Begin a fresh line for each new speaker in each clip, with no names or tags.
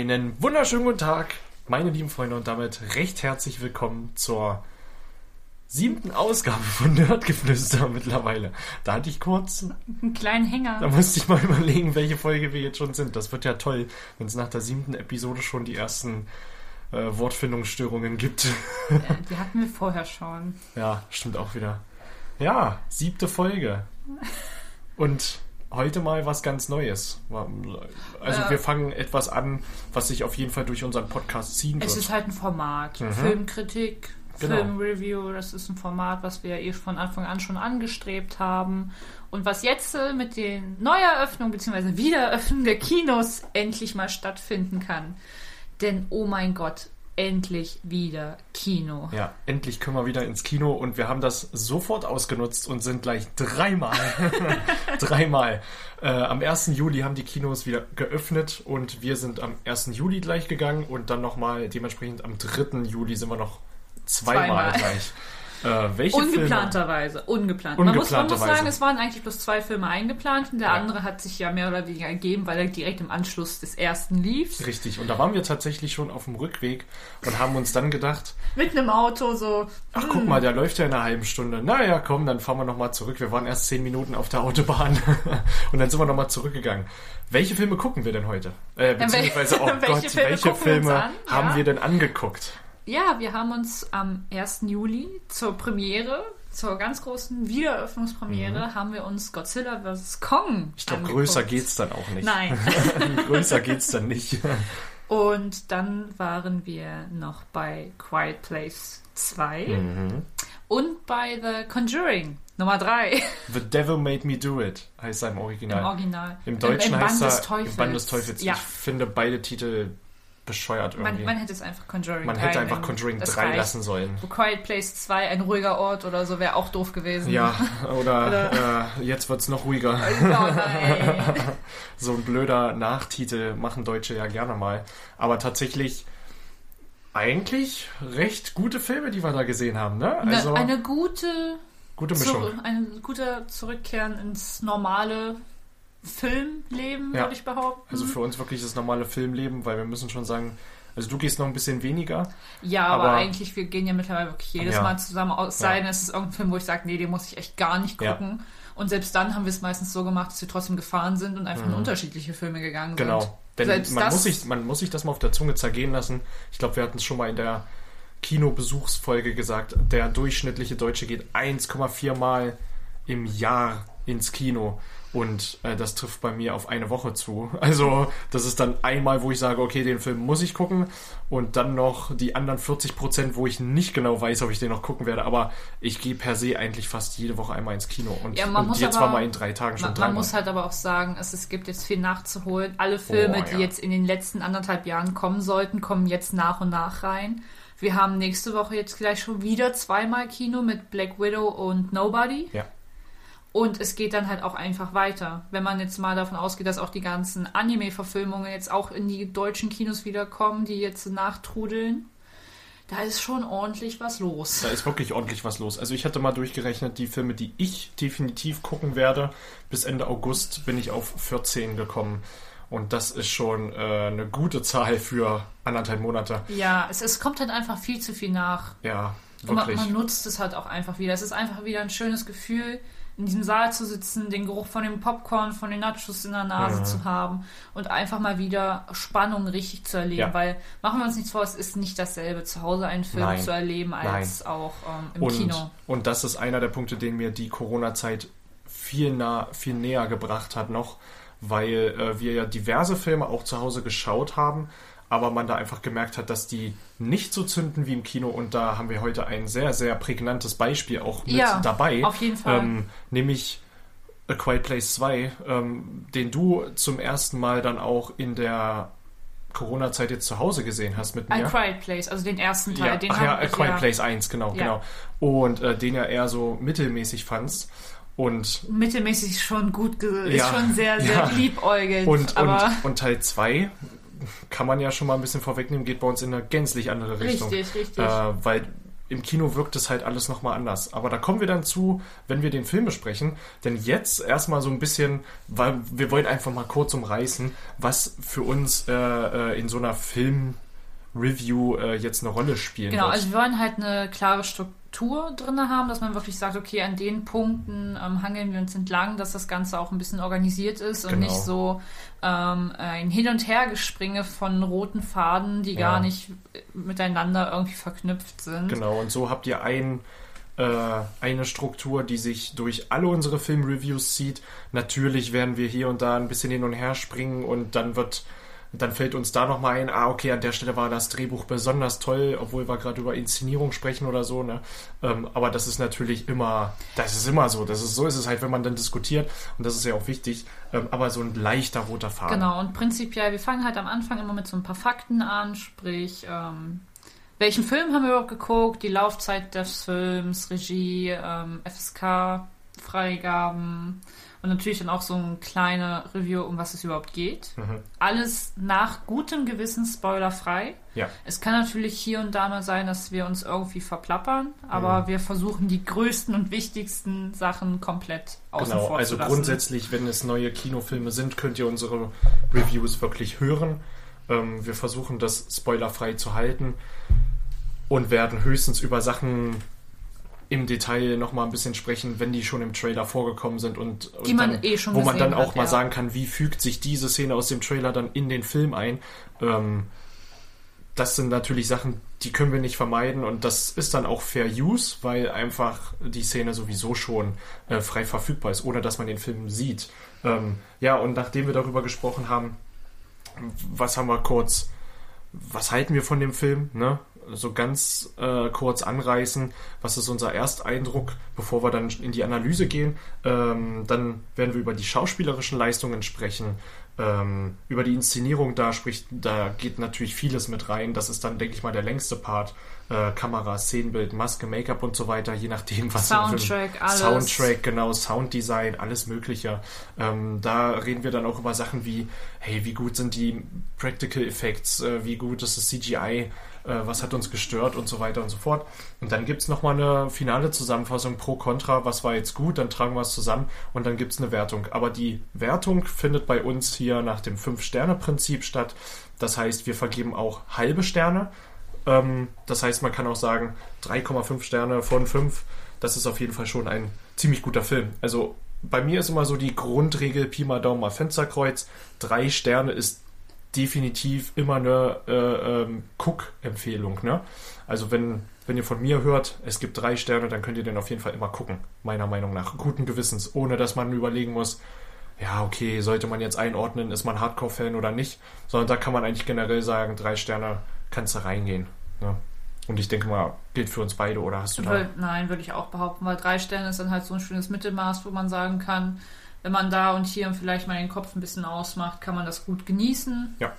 Einen wunderschönen guten Tag, meine lieben Freunde, und damit recht herzlich willkommen zur siebten Ausgabe von Nerdgeflüster mittlerweile. Da hatte ich kurz,
Einen kleinen Hänger.
da musste ich mal überlegen, welche Folge wir jetzt schon sind. Das wird ja toll, wenn es nach der siebten Episode schon die ersten äh, Wortfindungsstörungen gibt.
Ja, Die hatten wir vorher schon.
ja, stimmt auch wieder. Ja, siebte Folge. Und heute mal was ganz Neues. Also
Äh.
wir fangen etwas an, was sich auf jeden Fall durch unseren Podcast ziehen
Es
wird.
ist halt ein Format.
Mhm.
Filmkritik,
Genau.
Filmreview, das ist ein Format, was wir eh von Anfang an schon angestrebt haben. Und was jetzt äh, mit den Neueröffnungen bzw. Wiedereröffnung der Kinos endlich mal stattfinden kann. Denn, oh mein Gott, endlich wieder Kino.
Ja, endlich können wir wieder ins Kino und wir haben das sofort ausgenutzt und sind gleich dreimal, dreimal. Äh, am 1. Juli haben die Kinos wieder geöffnet und wir sind am 1. Juli gleich gegangen und dann nochmal dementsprechend am 3. Juli sind wir noch zweimal,
Zweimal.
gleich. Äh, welche?
Ungeplanterweise, ungeplant. Man, muss, man muss sagen, es waren eigentlich bloß zwei Filme eingeplant und der
Ja.
andere hat sich ja mehr oder weniger ergeben, weil er direkt im Anschluss des ersten lief.
Richtig, und da waren wir tatsächlich schon auf dem Rückweg und haben uns dann gedacht,
Mit einem Auto so.
ach guck mal, der läuft ja in einer halben Stunde. Naja, komm, dann fahren wir nochmal zurück. Wir waren erst zehn Minuten auf der Autobahn und dann sind wir nochmal zurückgegangen. Welche Filme gucken wir denn heute? Äh, beziehungsweise, oh
welche
Gott,
Filme
welche Filme haben
Ja.
wir denn angeguckt?
Ja, wir haben uns am 1. Juli zur Premiere, zur ganz großen Wiedereröffnungspremiere, haben wir uns Godzilla vs. Kong
Mhm. Ich glaube, größer geht's dann auch nicht.
Nein.
größer geht's dann nicht.
Und dann waren wir noch bei Quiet Place 2
Mhm.
und bei The Conjuring Nummer 3
The Devil Made Me Do It heißt er im Original.
im Original.
Im Deutschen
Im, im
heißt
Band
er
des Teufels.
Im Band des Teufels.
Ja,
Ich finde beide Titel bescheuert irgendwie.
man, man hätte es einfach Conjuring
Man
3
hätte einfach. Conjuring
Das
3
reicht.
lassen sollen.
Quiet Place 2, ein ruhiger Ort oder so, wäre auch doof gewesen.
Ja, oder, Äh, jetzt wird's noch ruhiger.
Oh.
So ein blöder Nachtitel machen Deutsche ja gerne mal. Aber tatsächlich eigentlich recht gute Filme, die wir da gesehen haben, ne? Also
eine, eine gute
gute Mischung.
Zu, ein guter Zurückkehren ins normale Filmleben,
Ja.
würde ich behaupten.
Also für uns wirklich das normale Filmleben, weil wir müssen schon sagen, also du gehst noch ein bisschen weniger.
ja, aber,
aber-
eigentlich, wir gehen ja mittlerweile wirklich jedes
Ja.
Mal zusammen aus.
Ja.
Sei denn, es ist irgendein Film, wo ich sage, nee, den muss ich echt gar nicht
Ja.
gucken. Und selbst dann haben wir es meistens so gemacht, dass wir trotzdem gefahren sind und einfach in unterschiedliche Filme gegangen sind.
Mhm. Genau. Denn
Selbst
man muss, sich, man muss sich das mal auf der Zunge zergehen lassen. Ich glaube, wir hatten es schon mal in der Kinobesuchsfolge gesagt. Der durchschnittliche Deutsche geht 1,4 Mal im Jahr ins Kino. Und äh, das trifft bei mir auf eine Woche zu. Also, das ist dann einmal, wo ich sage, okay, den Film muss ich gucken. Und dann noch die anderen 40 Prozent, wo ich nicht genau weiß, ob ich den noch gucken werde. Aber ich gehe per se eigentlich fast jede Woche einmal ins Kino. Und,
Ja, man
und
muss
jetzt
aber-
war mal in drei Tagen schon
Man,
dreimal.
man muss halt aber auch sagen, es, es gibt jetzt viel nachzuholen. Alle Filme,
Oh, ja.
die jetzt in den letzten anderthalb Jahren kommen sollten, kommen jetzt nach und nach rein. Wir haben nächste Woche jetzt gleich schon wieder zweimal Kino mit Black Widow und Nobody.
Ja.
Und es geht dann halt auch einfach weiter. Wenn man jetzt mal davon ausgeht, dass auch die ganzen Anime-Verfilmungen jetzt auch in die deutschen Kinos wiederkommen, die jetzt nachtrudeln, da ist schon ordentlich was los.
Da ist wirklich ordentlich was los. Also ich hatte mal durchgerechnet, die Filme, die ich definitiv gucken werde, bis Ende August bin ich auf 14 gekommen. Und das ist schon äh, eine gute Zahl für anderthalb Monate.
Ja, es, es kommt halt einfach viel zu viel nach.
Ja,
Und man, man nutzt es halt auch einfach wieder. Es ist einfach wieder ein schönes Gefühl, in diesem Saal zu sitzen, den Geruch von dem Popcorn, von den Nachos in der Nase
Mhm.
zu haben und einfach mal wieder Spannung richtig zu erleben.
Ja.
Weil, machen wir uns nichts vor, es ist nicht dasselbe, zu Hause einen Film
Nein.
zu erleben, als auch ähm, im
und,
Kino.
und das ist einer der Punkte, den mir die Corona-Zeit viel, nah, viel näher gebracht hat noch, weil äh, wir ja diverse Filme auch zu Hause geschaut haben, aber man da einfach gemerkt hat, dass die nicht so zünden wie im Kino und da haben wir heute ein sehr, sehr prägnantes Beispiel auch mit
Ja,
dabei.
auf jeden Fall.
Ähm, nämlich A Quiet Place 2, ähm, den du zum ersten Mal dann auch in der Corona-Zeit jetzt zu Hause gesehen hast mit mir.
A Quiet Place, also den ersten Teil.
Ja,
den
ach ja, A Quiet Place 1, genau,
Ja.
genau. Und äh, den ja eher so mittelmäßig fandst. Und,
Mittelmäßig schon gut, ge ist
Ja,
schon sehr, sehr
ja.
liebäugelt.
und, und, und Teil 2 kann man ja schon mal ein bisschen vorwegnehmen, geht bei uns in eine gänzlich andere Richtung.
richtig, richtig.
Äh, weil im Kino wirkt es halt alles nochmal anders. Aber da kommen wir dann zu, wenn wir den Film besprechen. Denn jetzt erstmal so ein bisschen, weil wir wollen einfach mal kurz umreißen, was für uns äh, äh, in so einer Film-Review äh, jetzt eine Rolle spielen
Genau,
wird.
also wir wollen halt eine klare Struktur drin haben, dass man wirklich sagt, okay, an den Punkten ähm, hangeln wir uns entlang, dass das Ganze auch ein bisschen organisiert ist und
Genau.
nicht so ähm, ein Hin- und Hergespringe von roten Faden, die
Ja.
gar nicht äh, miteinander irgendwie verknüpft sind.
Genau, und so habt ihr ein, äh, eine Struktur, die sich durch alle unsere Filmreviews zieht. Natürlich werden wir hier und da ein bisschen hin und her springen und dann wird, dann fällt uns da nochmal ein, ah, okay, an der Stelle war das Drehbuch besonders toll, obwohl wir gerade über Inszenierung sprechen oder so, ne? Ähm, aber das ist natürlich immer, das ist immer so. Das ist, so ist es halt, wenn man dann diskutiert und das ist ja auch wichtig. Ähm, aber so ein leichter roter Faden.
Genau, und prinzipiell, wir fangen halt am Anfang immer mit so ein paar Fakten an, sprich, ähm, welchen Film haben wir überhaupt geguckt, die Laufzeit des Films, Regie, ähm, FSK, Freigaben und natürlich dann auch so ein kleine Review, um was es überhaupt geht.
Mhm.
Alles nach gutem Gewissen spoilerfrei.
Ja.
Es kann natürlich hier und da mal sein, dass wir uns irgendwie verplappern,
Mhm.
aber wir versuchen die größten und wichtigsten Sachen komplett außen
Genau,
vor
also
zu lassen.
grundsätzlich, wenn es neue Kinofilme sind, könnt ihr unsere Reviews wirklich hören. Ähm, wir versuchen das spoilerfrei zu halten und werden höchstens über Sachen im Detail nochmal ein bisschen sprechen, wenn die schon im Trailer vorgekommen sind und, und
man
dann,
eh
wo man dann auch
hat,
mal
ja.
sagen kann, wie fügt sich diese Szene aus dem Trailer dann in den Film ein. Ähm, das sind natürlich Sachen, die können wir nicht vermeiden und das ist dann auch Fair Use, weil einfach die Szene sowieso schon äh, frei verfügbar ist, ohne dass man den Film sieht. Ähm, ja, und nachdem wir darüber gesprochen haben, was haben wir kurz, was halten wir von dem Film, ne? So ganz äh, kurz anreißen, was ist unser Ersteindruck, bevor wir dann in die Analyse gehen. Ähm, dann werden wir über die schauspielerischen Leistungen sprechen, ähm, über die Inszenierung, da spricht, da geht natürlich vieles mit rein. Das ist dann, denke ich mal, der längste Part. Äh, Kamera, Szenenbild, Maske, Make-up und so weiter, je nachdem, was
Soundtrack, alles.
Soundtrack, genau, Sounddesign, alles Mögliche. Ähm, da reden wir dann auch über Sachen wie, hey, wie gut sind die Practical Effects, äh, wie gut ist das CGI, was hat uns gestört und so weiter und so fort. Und dann gibt es nochmal eine finale Zusammenfassung pro Contra, was war jetzt gut, dann tragen wir es zusammen und dann gibt es eine Wertung. Aber die Wertung findet bei uns hier nach dem Fünf-Sterne-Prinzip statt. Das heißt, wir vergeben auch halbe Sterne. Ähm, das heißt, man kann auch sagen, 3,5 Sterne von 5. Das ist auf jeden Fall schon ein ziemlich guter Film. Also bei mir ist immer so die Grundregel Pi mal Daumen mal Fensterkreuz. Drei Sterne ist definitiv immer eine äh, ähm, Cook-Empfehlung. Ne? Also wenn, wenn ihr von mir hört, es gibt drei Sterne, dann könnt ihr den auf jeden Fall immer gucken. Meiner Meinung nach. Guten Gewissens. Ohne dass man überlegen muss, ja, okay, sollte man jetzt einordnen, ist man Hardcore-Fan oder nicht. Sondern da kann man eigentlich generell sagen, drei Sterne kannst du reingehen. Ne? Und ich denke mal, gilt für uns beide, oder hast du da?
Nein, würde ich auch behaupten, weil drei Sterne ist dann halt so ein schönes Mittelmaß, wo man sagen kann, wenn man da und hier vielleicht mal den Kopf ein bisschen ausmacht, kann man das gut genießen.
Ja.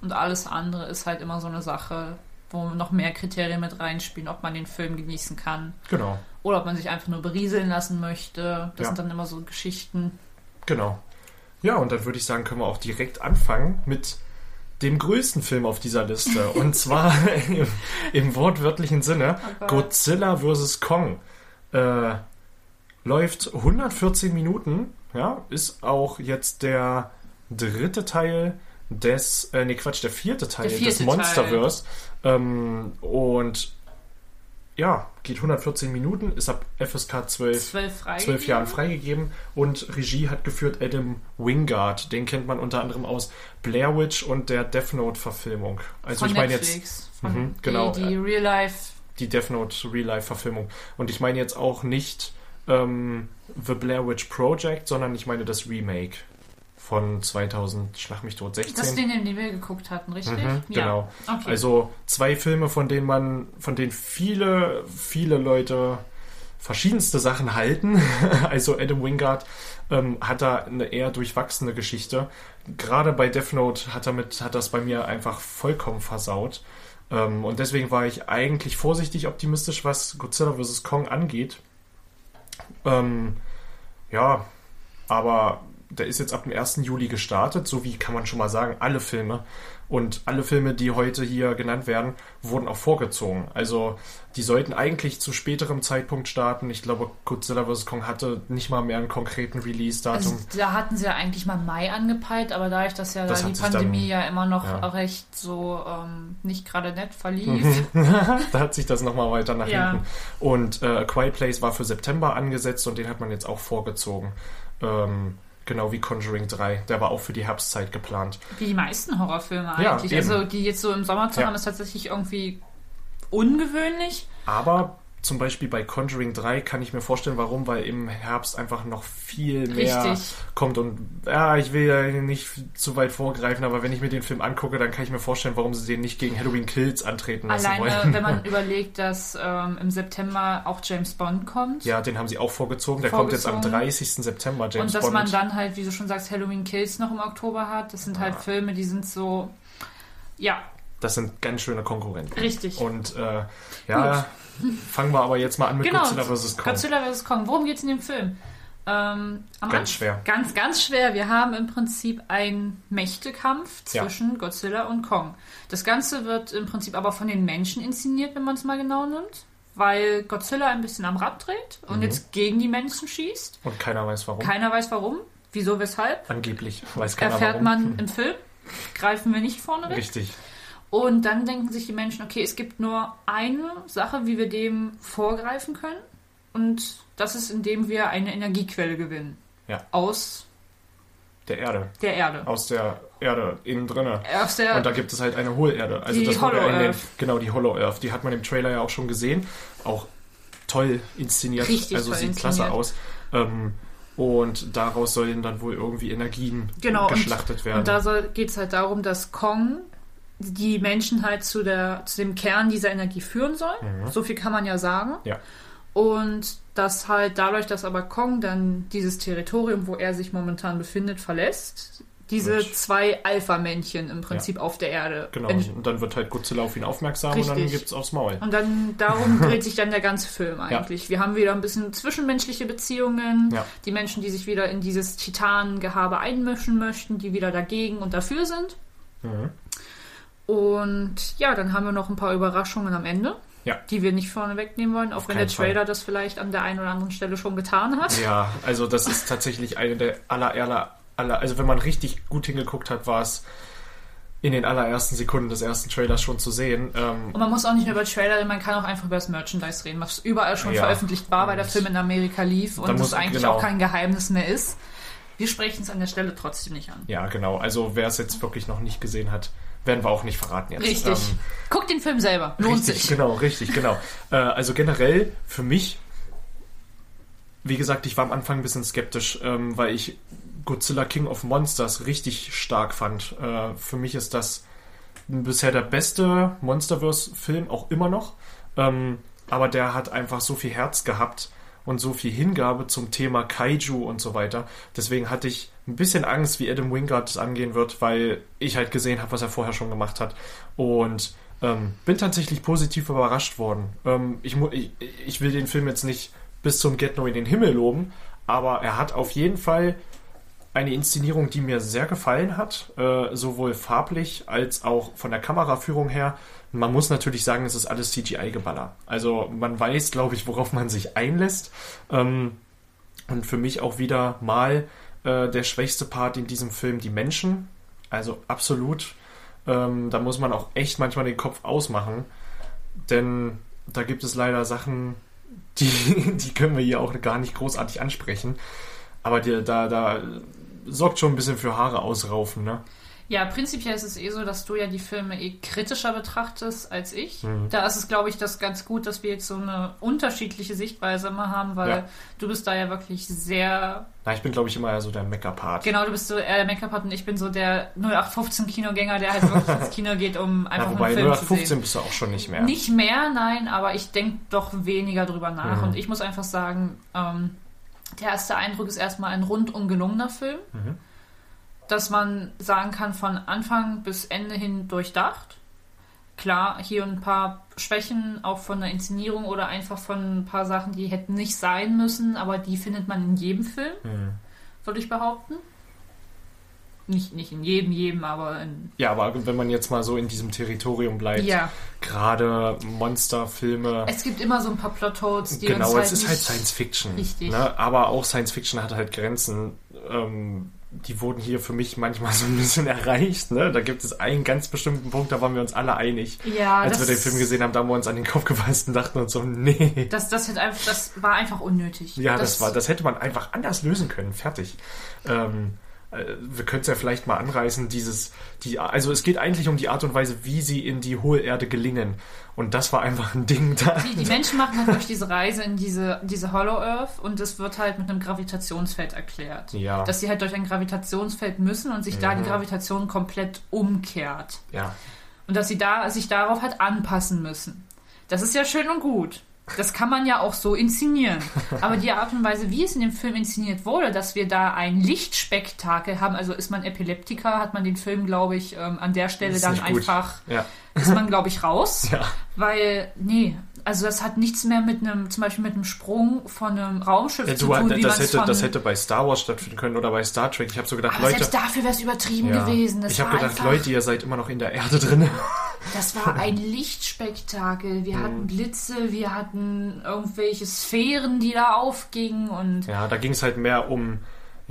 Und alles andere ist halt immer so eine Sache, wo noch mehr Kriterien mit reinspielen, ob man den Film genießen kann
Genau,
oder ob man sich einfach nur berieseln lassen möchte. Das
Ja.
sind dann immer so Geschichten.
genau. Ja, und dann würde ich sagen, können wir auch direkt anfangen mit dem größten Film auf dieser Liste. und zwar im, im wortwörtlichen Sinne
Oh.
Godzilla vs. Kong. Äh, läuft 114 Minuten, ja, ist auch jetzt der dritte Teil des, äh, nee, Quatsch, der vierte Teil
Der
des
vierte
Monsterverse. Ähm, und ja, geht 114 Minuten, ist ab FSK 12
Zwölf frei.
zwölf Jahren freigegeben und Regie hat geführt Adam Wingard. Den kennt man unter anderem aus Blair Witch und der Death Note Verfilmung. Also
Von
ich meine jetzt.
Von
Mhm, genau.
Die, die Real Life.
die Death Note Real Life Verfilmung. Und ich meine jetzt auch nicht ähm, The Blair Witch Project, sondern ich meine das Remake von 2000, schlag mich tot, 16.
Das ist den, den wir geguckt hatten, richtig?
Mhm, genau.
Ja. Okay.
Also zwei Filme, von denen man, von denen viele, viele Leute verschiedenste Sachen halten. also Adam Wingard ähm, hat da eine eher durchwachsene Geschichte. Gerade bei Death Note hat, er mit, hat das bei mir einfach vollkommen versaut. Ähm, und deswegen war ich eigentlich vorsichtig optimistisch, was Godzilla vs. Kong angeht. Ähm, ja, aber der ist jetzt ab dem 1. Juli gestartet, so wie kann man schon mal sagen, alle Filme. Und alle Filme, die heute hier genannt werden, wurden auch vorgezogen. Also die sollten eigentlich zu späterem Zeitpunkt starten. Ich glaube, Godzilla vs. Kong hatte nicht mal mehr einen konkreten Release-Datum.
Also, da hatten sie ja eigentlich mal Mai angepeilt, aber dadurch, dass ja
Das
da die Pandemie
dann-
ja immer noch
ja.
recht so ähm, nicht gerade nett verlief.
da hat sich das nochmal weiter nach
Ja.
hinten. Und äh, A Quiet Place war für September angesetzt und den hat man jetzt auch vorgezogen. Ähm, genau wie Conjuring 3. Der war auch für die Herbstzeit geplant.
Wie die meisten Horrorfilme
Ja,
eigentlich.
eben.
also die jetzt so im Sommer zu
Ja.
haben, ist tatsächlich irgendwie ungewöhnlich.
Aber zum Beispiel bei Conjuring 3 kann ich mir vorstellen, warum, weil im Herbst einfach noch viel mehr
Richtig.
kommt. Und ja, ich will ja nicht zu weit vorgreifen, aber wenn ich mir den Film angucke, dann kann ich mir vorstellen, warum sie den nicht gegen Halloween Kills antreten lassen
Alleine,
wollen.
wenn man überlegt, dass ähm, im September auch James Bond kommt.
ja, den haben sie auch vorgezogen. Der kommt jetzt am
Vorgezogen.
30. September, James
und dass
Bond.
man dann halt, wie du schon sagst, Halloween Kills noch im Oktober hat. Das sind halt Filme, die sind so. Ja,
Das sind ganz schöne Konkurrenten.
richtig.
Und äh, ja, fangen wir aber jetzt mal an mit
genau.
Godzilla vs. Kong.
Godzilla vs. Kong. Worum geht es in dem Film? Ähm,
Ganz
Anfang-
schwer.
Ganz, ganz schwer. Wir haben im Prinzip einen Mächtekampf
Ja.
zwischen Godzilla und Kong. Das Ganze wird im Prinzip aber von den Menschen inszeniert, wenn man es mal genau nimmt. Weil Godzilla ein bisschen am Rad dreht und
Mhm.
jetzt gegen die Menschen schießt.
Und keiner weiß warum.
Keiner weiß warum. Wieso, weshalb?
Angeblich weiß keiner
Erfährt
warum.
man im Film. Greifen wir nicht vorne weg.
Richtig.
Und dann denken sich die Menschen, okay, es gibt nur eine Sache, wie wir dem vorgreifen können. Und das ist, indem wir eine Energiequelle gewinnen.
Ja.
Aus
Der Erde.
der Erde.
Aus der Erde, innen drinne.
Aus der,
Und da gibt es halt eine Hohlerde. Also
Die
das
Hollow
in den,
Earth.
Genau, die Hollow Earth. Die hat man im Trailer ja auch schon gesehen. Auch toll inszeniert.
Richtig
also
toll
sieht
inszeniert.
klasse aus. Ähm, und daraus sollen dann wohl irgendwie Energien
genau,
geschlachtet
und,
werden.
Und da geht es halt darum, dass Kong die Menschen halt zu, der, zu dem Kern dieser Energie führen soll. So viel kann man ja sagen.
Mhm. ja.
Und dass halt dadurch, dass aber Kong dann dieses Territorium, wo er sich momentan befindet, verlässt, diese
Und-
zwei Alpha-Männchen im Prinzip auf der Erde.
Genau. Und dann wird halt Godzilla auf ihn aufmerksam und dann
Richtig.
gibt's aufs Maul.
Und dann darum dreht sich dann der ganze Film eigentlich. Wir haben wieder ein bisschen zwischenmenschliche Beziehungen,
Ja.
die Menschen, die sich wieder in dieses Titanengehabe einmischen möchten, die wieder dagegen und dafür sind.
Mhm.
Und ja, dann haben wir noch ein paar Überraschungen am Ende,
Ja.
die wir nicht vorne wegnehmen wollen, auch
Auf
wenn der
keinen Fall.
Trailer das vielleicht an der einen oder anderen Stelle schon getan hat.
Ja, also das ist tatsächlich eine der aller, aller, aller, also wenn man richtig gut hingeguckt hat, war es in den allerersten Sekunden des ersten Trailers schon zu sehen. Ähm,
Und man muss auch nicht nur über Trailer reden, man kann auch einfach über das Merchandise reden, was überall schon
Ja.
veröffentlicht war, weil der Film in Amerika lief und es eigentlich
genau.
auch kein Geheimnis mehr ist. Wir sprechen es an der Stelle trotzdem nicht an.
ja, genau. Also wer es jetzt wirklich noch nicht gesehen hat, werden wir auch nicht verraten jetzt.
Richtig.
Ähm,
Guckt den Film selber. Lohnt
richtig,
sich.
genau, richtig, genau. Äh, also generell für mich, wie gesagt, ich war am Anfang ein bisschen skeptisch, ähm, weil ich Godzilla King of Monsters richtig stark fand. Äh, für mich ist das bisher der beste Monsterverse-Film, auch immer noch. Ähm, aber der hat einfach so viel Herz gehabt und so viel Hingabe zum Thema Kaiju und so weiter. Deswegen hatte ich ein bisschen Angst, wie Adam Wingard das angehen wird, weil ich halt gesehen habe, was er vorher schon gemacht hat. Und ähm, bin tatsächlich positiv überrascht worden. Ähm, ich, ich, ich will den Film jetzt nicht bis zum Get No in den Himmel loben, aber er hat auf jeden Fall eine Inszenierung, die mir sehr gefallen hat, äh, sowohl farblich als auch von der Kameraführung her. Man muss natürlich sagen, es ist alles CGI-Geballer. Also man weiß, glaube ich, worauf man sich einlässt. Ähm, und für mich auch wieder mal äh, der schwächste Part in diesem Film die Menschen. Also absolut. Ähm, da muss man auch echt manchmal den Kopf ausmachen. Denn da gibt es leider Sachen, die, die können wir hier auch gar nicht großartig ansprechen. Aber die, da, da sorgt schon ein bisschen für Haare ausraufen, ne?
Ja, prinzipiell ist es eh so, dass du ja die Filme eh kritischer betrachtest als ich.
Mhm.
Da ist es, glaube ich, das ganz gut, dass wir jetzt so eine unterschiedliche Sichtweise immer haben, weil
Ja.
du bist da ja wirklich sehr
Na, ich bin, glaube ich, immer so der Mecker-Part.
Genau, du bist so eher der Make-up und ich bin so der 0815-Kinogänger, der halt wirklich ins Kino geht, um einfach
Ja,
nur
wobei
einen Film zu
0815
sehen.
bist du auch schon nicht mehr.
Nicht mehr, nein, aber ich denke doch weniger drüber nach.
Mhm.
Und ich muss einfach sagen, ähm, der erste Eindruck ist erstmal ein rundum gelungener Film,
Mhm.
Dass man sagen kann, von Anfang bis Ende hin durchdacht. Klar, hier ein paar Schwächen, auch von der Inszenierung oder einfach von ein paar Sachen, die hätten nicht sein müssen, aber die findet man in jedem Film,
Mhm.
würde ich behaupten. Nicht, nicht in jedem, jedem, aber in.
Ja, aber wenn man jetzt mal so in diesem Territorium bleibt,
Ja,
gerade Monsterfilme.
es gibt immer so ein paar Plotholes, die
Genau,
uns halt
es ist halt Science Fiction.
Richtig.
Ne? Aber auch Science Fiction hat halt Grenzen. Ähm, die wurden hier für mich manchmal so ein bisschen erreicht. Ne? Da gibt es einen ganz bestimmten Punkt, da waren wir uns alle einig.
Ja,
Als
das,
wir den Film gesehen haben, da haben wir uns an den Kopf gefasst und dachten uns so, nee.
Das, das, hätte einfach, das war einfach unnötig.
Ja, das, war, das hätte man einfach anders lösen können. Fertig. Ähm, äh, wir können es ja vielleicht mal anreißen, dieses, die, also es geht eigentlich um die Art und Weise, wie sie in die hohe Erde gelingen. Und das war einfach ein Ding da.
Die, die Menschen machen halt durch diese Reise in diese, diese Hollow Earth und es wird halt mit einem Gravitationsfeld erklärt.
Ja.
Dass sie halt durch ein Gravitationsfeld müssen und sich da die Gravitation komplett umkehrt.
Ja.
Und dass sie da sich darauf halt anpassen müssen. Das ist ja schön und gut. Das kann man ja auch so inszenieren. Aber die Art und Weise, wie es in dem Film inszeniert wurde, dass wir da ein Lichtspektakel haben, also ist man Epileptiker, hat man den Film, glaube ich, ähm, an der Stelle dann
gut.
einfach,
Ja.
ist man, glaube ich, raus.
Ja.
Weil, nee, also das hat nichts mehr mit einem, zum Beispiel mit einem Sprung von einem Raumschiff
Ja,
zu tun, wie
das, hätte,
von...
das hätte bei Star Wars stattfinden können oder bei Star Trek. Ich habe so gedacht,
aber
Leute.
selbst dafür wäre es übertrieben
ja,
gewesen. Das
ich habe gedacht,
einfach,
Leute, ihr seid immer noch in der Erde drin.
Das war ein Lichtspektakel. Wir hatten Blitze, wir hatten irgendwelche Sphären, die da aufgingen und
Ja, da ging es halt mehr um,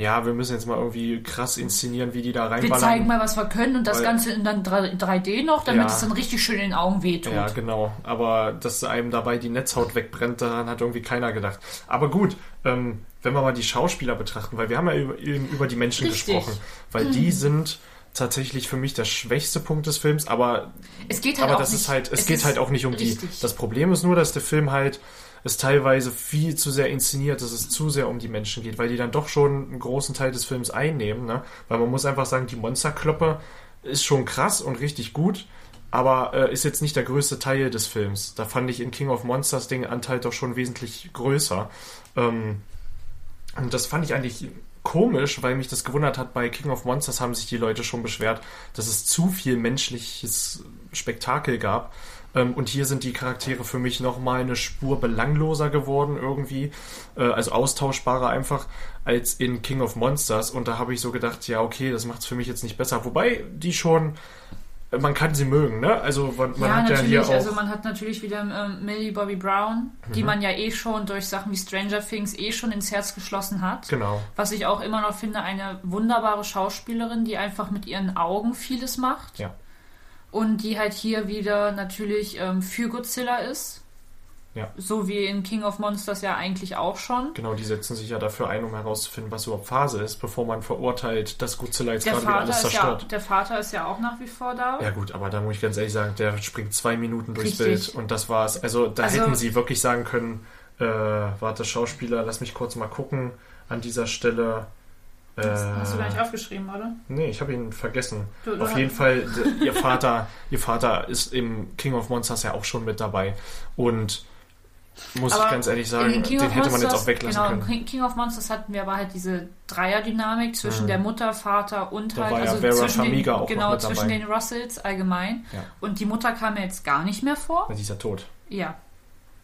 ja, wir müssen jetzt mal irgendwie krass inszenieren, wie die da
wir
reinballern.
zeigen mal, was wir können und das
Weil-
Ganze in dann 3- 3D noch, damit
Ja.
es dann richtig schön in den Augen wehtut.
Ja, genau. Aber dass einem dabei die Netzhaut wegbrennt, daran hat irgendwie keiner gedacht. Aber gut, ähm, wenn wir mal die Schauspieler betrachten, weil wir haben ja über, eben über die Menschen
Richtig.
gesprochen, weil die sind tatsächlich für mich der schwächste Punkt des Films, aber
Es geht halt
aber
auch
das
nicht,
ist halt, es, geht halt auch nicht um die.
richtig.
Das Problem ist nur, dass der Film halt es teilweise viel zu sehr inszeniert, dass es zu sehr um die Menschen geht, weil die dann doch schon einen großen Teil des Films einnehmen, ne? Weil man muss einfach sagen, die Monsterkloppe ist schon krass und richtig gut, aber äh, ist jetzt nicht der größte Teil des Films. Da fand ich in King of Monsters den Anteil doch schon wesentlich größer. Ähm, und das fand ich eigentlich komisch, weil mich das gewundert hat. Bei King of Monsters haben sich die Leute schon beschwert, dass es zu viel menschliches Spektakel gab. Ähm, und hier sind die Charaktere für mich nochmal eine Spur belangloser geworden irgendwie. Äh, also austauschbarer einfach als in King of Monsters. Und da habe ich so gedacht, ja, okay, das macht es für mich jetzt nicht besser. Wobei die schon, äh, man kann sie mögen, ne? Also man, man
ja,
hat ja
natürlich.
hier auch.
also man hat natürlich wieder ähm, Millie Bobby Brown,
Mhm.
die man ja eh schon durch Sachen wie Stranger Things eh schon ins Herz geschlossen hat.
genau.
Was ich auch immer noch finde, eine wunderbare Schauspielerin, die einfach mit ihren Augen vieles macht.
Ja.
Und die halt hier wieder natürlich ähm, für Godzilla ist.
Ja.
So wie in King of Monsters ja eigentlich auch schon.
Genau, die setzen sich ja dafür ein, um herauszufinden, was überhaupt Phase ist, bevor man verurteilt, dass Godzilla jetzt
Der
gerade wieder
Vater,
alles
ist ja,
zerstört.
der Vater ist ja auch nach wie vor da.
Ja gut, aber da muss ich ganz ehrlich sagen, der springt zwei Minuten durchs
Richtig.
Bild und das war's. Also da
Also-
hätten sie wirklich sagen können, äh, warte, Schauspieler, lass mich kurz mal gucken an dieser Stelle. Äh,
Das hast du gar nicht aufgeschrieben, oder?
nee, ich habe ihn vergessen.
Du, du
Auf jeden Fall, ihr Vater, ihr Vater ist im King of Monsters ja auch schon mit dabei. Und muss
Aber
ich ganz ehrlich sagen, den hätte man jetzt
Monsters-
auch weglassen
genau,
können.
in King- of Monsters hatten wir aber halt diese Dreierdynamik zwischen
Mhm.
der Mutter, Vater und
Da
halt
war ja
also
Vera
zwischen
Farmiga
den,
auch
genau, zwischen
dabei.
den Russells allgemein.
Ja.
Und die Mutter kam mir jetzt gar nicht mehr vor.
Na, Die ist ja tot.
Ja.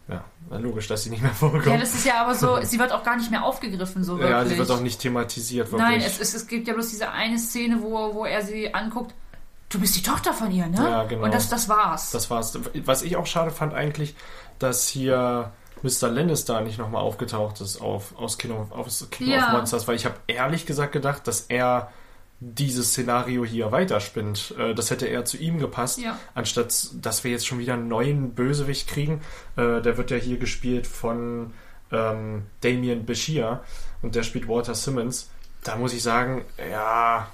Ja, logisch, dass sie nicht mehr vorkommt.
Ja, das ist ja aber so, sie wird auch gar nicht mehr aufgegriffen, so wirklich.
Ja, sie wird auch nicht thematisiert, wirklich.
Nein, es, es, es gibt ja bloß diese eine Szene, wo, wo er sie anguckt. Du bist die Tochter von ihr, ne?
Ja, genau.
Und das, das war's.
Das war's. Was ich auch schade fand eigentlich, dass hier Mr. Lannister nicht nochmal aufgetaucht ist auf, aus King of, aus King
Ja.
of Monsters, weil ich habe ehrlich gesagt gedacht, dass er dieses Szenario hier weiterspinnt. Äh, Das hätte eher zu ihm gepasst,
Ja.
anstatt dass wir jetzt schon wieder einen neuen Bösewicht kriegen. Äh, Der wird ja hier gespielt von ähm, Damien Bashir und der spielt Walter Simmons. da muss ich sagen, ja,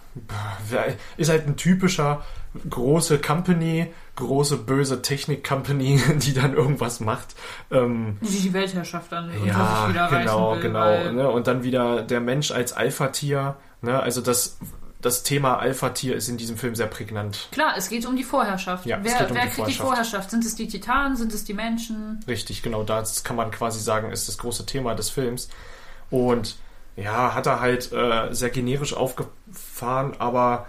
ist halt ein typischer große Company, große böse Technik-Company, die dann irgendwas macht. Ähm,
Die die Weltherrschaft dann sich
ja,
wieder
genau,
will.
genau. Ne? Und dann wieder der Mensch als Alpha-Tier. Ne? Also das, das Thema Alpha-Tier ist in diesem Film sehr prägnant.
Klar, es geht um die Vorherrschaft.
Ja,
wer
um
wer
die
kriegt die
Vorherrschaft.
Vorherrschaft? Sind es die Titanen? Sind es die Menschen?
Richtig, genau. Das kann man quasi sagen, ist das große Thema des Films. Und ja, hat er halt äh, sehr generisch aufgefahren, aber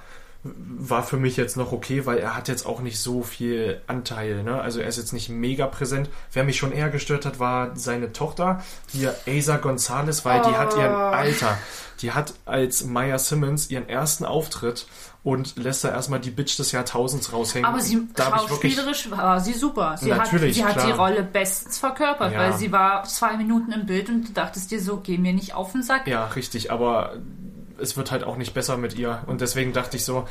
war für mich jetzt noch okay, weil er hat jetzt auch nicht so viel Anteil. Ne? Also er ist jetzt nicht mega präsent. Wer mich schon eher gestört hat, war seine Tochter, hier Asa Gonzalez, weil die hat ihren
Oh.
Alter. Die hat als Maya Simmons ihren ersten Auftritt und lässt da erstmal die Bitch des Jahrtausends raushängen.
Aber sie schauspielerisch war sie super. Sie
Natürlich,
hat, sie hat die. Rolle bestens verkörpert,
Ja.
weil sie war zwei Minuten im Bild und du dachtest dir so, geh mir nicht auf den Sack.
Ja, richtig, aber es wird halt auch nicht besser mit ihr. Und deswegen dachte ich so,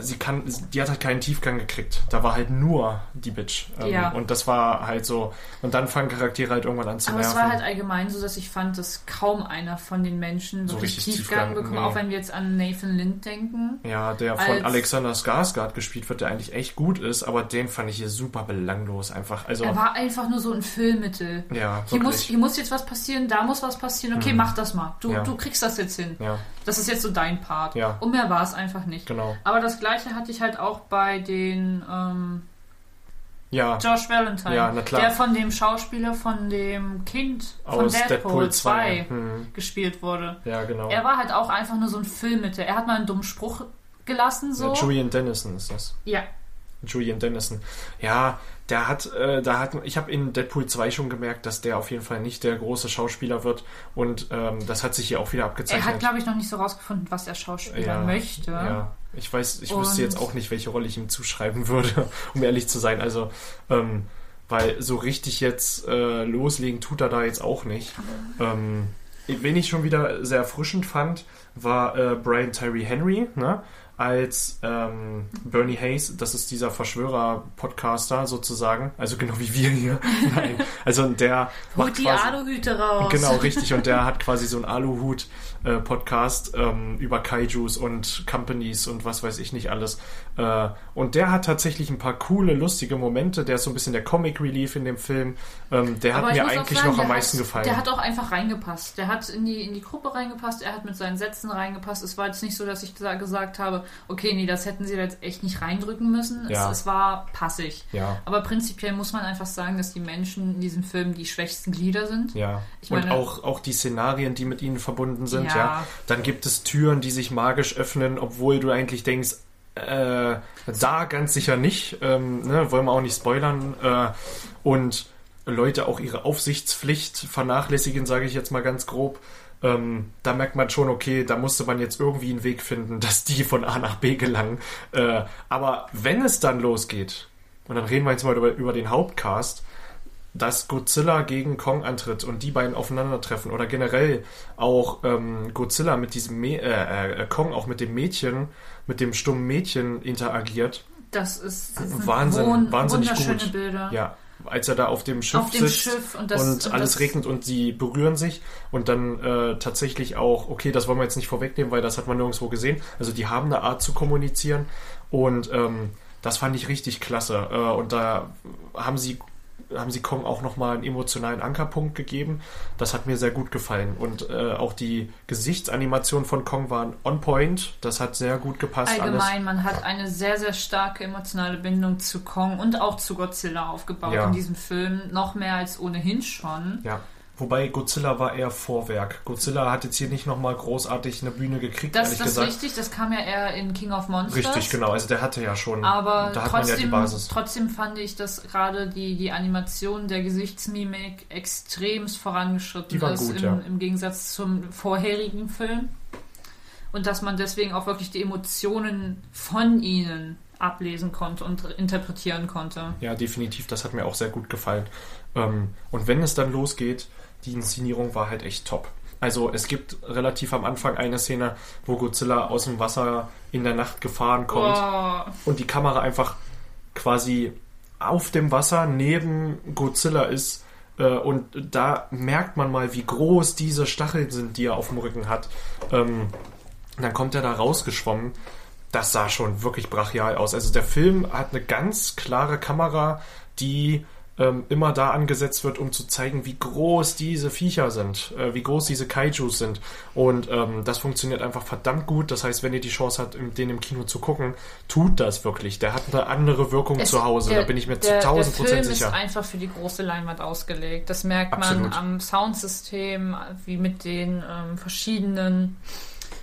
sie kann, die hat halt keinen Tiefgang gekriegt. Da war halt nur die Bitch. Ähm,
Ja.
Und das war halt so. Und dann fangen Charaktere halt irgendwann an zu
Aber es
nerven.
war halt allgemein so, dass ich fand, dass kaum einer von den Menschen
So
wirklich
richtig
Tiefgang,
Tiefgang,
bekommen.
nee.
Auch wenn wir jetzt an Nathan Lind denken.
ja, der von Alexander Skarsgård gespielt wird, der eigentlich echt gut ist, aber den fand ich hier super belanglos einfach. Also,
Er war einfach nur so ein Füllmittel.
ja,
Hier muss, hier muss jetzt was passieren, da muss was passieren. Okay, mach das mal. Du,
Ja.
du kriegst das jetzt hin.
Ja,
Das ist jetzt so dein Part.
Ja.
Und mehr war es einfach nicht.
genau.
Aber das gleiche hatte ich halt auch bei den ähm,
Ja,
Josh Valentine.
Ja, na klar.
Der von dem Schauspieler von dem Kind von
aus
Deadpool,
Deadpool
2
2. Hm,
gespielt wurde.
ja, genau.
Er war halt auch einfach nur so ein Füllmittel. Er hat mal einen dummen Spruch gelassen so.
Ja, Julian Dennison ist das.
Ja.
Julian Dennison. Ja, der hat, äh, da hat, ich habe in Deadpool 2 schon gemerkt, dass der auf jeden Fall nicht der große Schauspieler wird und ähm, das hat sich hier auch wieder
Er
abgezeichnet.
hat, glaube ich, noch nicht so rausgefunden, was er Schauspieler
ja,
möchte.
Ja, ich weiß, ich
Und-
wüsste jetzt auch nicht, welche Rolle ich ihm zuschreiben würde, um ehrlich zu sein. Also, ähm, weil so richtig jetzt äh, loslegen tut er da jetzt auch nicht. Ähm, wen ich schon wieder sehr erfrischend fand, war äh, Brian Tyree Henry, ne? Als ähm, Bernie Hayes, das ist dieser Verschwörer-Podcaster sozusagen, also genau wie wir hier. Nein, also der macht
Holt die
quasi,
Aluhüte raus.
Genau, richtig. Und der hat quasi so einen Aluhut-Podcast ähm, über Kaijus und Companies und was weiß ich nicht alles. Äh, und der hat tatsächlich ein paar coole, lustige Momente. Der ist so ein bisschen der Comic Relief in dem Film. Ähm, der
Aber
hat mir eigentlich
sagen,
noch am meisten
hat,
gefallen.
Der hat auch einfach reingepasst. Der hat in die, in die Gruppe reingepasst, er hat mit seinen Sätzen reingepasst. Es war jetzt nicht so, dass ich gesagt habe, okay, nee, das hätten sie da jetzt echt nicht reindrücken müssen.
Ja.
Es, es war passig.
ja,
Aber prinzipiell muss man einfach sagen, dass die Menschen in diesem Film die schwächsten Glieder sind.
ja.
Ich
und
meine-
auch, auch die Szenarien, die mit ihnen verbunden sind. Ja.
Ja.
Dann gibt es Türen, die sich magisch öffnen, obwohl du eigentlich denkst, äh, da ganz sicher nicht. Ähm, ne, wollen wir auch nicht spoilern. Äh, und Leute auch ihre Aufsichtspflicht vernachlässigen, sage ich jetzt mal ganz grob. Ähm, da merkt man schon, okay, da musste man jetzt irgendwie einen Weg finden, dass die von A nach B gelangen. Äh, aber wenn es dann losgeht, und dann reden wir jetzt mal über, über den Hauptcast, dass Godzilla gegen Kong antritt und die beiden aufeinandertreffen oder generell auch ähm, Godzilla mit diesem Mä äh, äh, Kong auch mit dem Mädchen, mit dem stummen Mädchen interagiert.
Das ist, das
Wahnsinn, wahnsinnig
wunderschöne
gut.
Bilder.
Ja, als er da auf dem Schiff
Auf dem
sitzt
Schiff und
und,
das- und
alles
das-
regnet und sie berühren sich und dann äh, tatsächlich auch, okay, das wollen wir jetzt nicht vorwegnehmen, weil das hat man nirgendwo gesehen. Also die haben eine Art zu kommunizieren und ähm, das fand ich richtig klasse. Äh, und da haben sie haben sie Kong auch nochmal einen emotionalen Ankerpunkt gegeben. Das hat mir sehr gut gefallen. Und äh, auch die Gesichtsanimation von Kong waren on point. Das hat sehr gut gepasst.
Allgemein,
alles.
man hat eine sehr, sehr starke emotionale Bindung zu Kong und auch zu Godzilla aufgebaut
Ja.
in diesem Film. Noch mehr als ohnehin schon.
Ja. Wobei Godzilla war eher Vorwerk. Godzilla hat jetzt hier nicht nochmal großartig eine Bühne gekriegt,
Das,
ehrlich
das ist richtig, das kam ja eher in King of Monsters.
Richtig, genau. Also der hatte ja schon.
Aber
da hat man ja die
trotzdem,
Basis.
trotzdem fand ich, dass gerade die, die Animation der Gesichtsmimik extremst vorangeschritten ist
gut,
im,
ja.
im Gegensatz zum vorherigen Film. Und dass man deswegen auch wirklich die Emotionen von ihnen ablesen konnte und interpretieren konnte.
Ja, definitiv. Das hat mir auch sehr gut gefallen. Ähm, und wenn es dann losgeht, die Inszenierung war halt echt top. Also es gibt relativ am Anfang eine Szene, wo Godzilla aus dem Wasser in der Nacht gefahren kommt
Boah.
und die Kamera einfach quasi auf dem Wasser neben Godzilla ist. Äh, und da merkt man mal, wie groß diese Stacheln sind, die er auf dem Rücken hat. Ähm, dann kommt er da rausgeschwommen. Das sah schon wirklich brachial aus. Also der Film hat eine ganz klare Kamera, die ähm, immer da angesetzt wird, um zu zeigen, wie groß diese Viecher sind, äh, wie groß diese Kaijus sind. Und ähm, das funktioniert einfach verdammt gut. Das heißt, wenn ihr die Chance habt, den im Kino zu gucken, tut das wirklich. Der hat eine andere Wirkung
Es-
zu Hause.
der-
da bin ich mir zu
der,
1000
der
Prozent
Film
sicher.
ist einfach für die große Leinwand ausgelegt. Das merkt
Absolut.
man am Soundsystem, wie mit den ähm, verschiedenen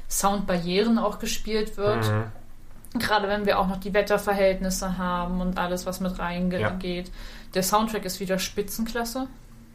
Soundbarrieren auch gespielt wird.
Mhm.
Gerade wenn wir auch noch die Wetterverhältnisse haben und alles, was mit reingeht.
Ja.
Der Soundtrack ist wieder Spitzenklasse.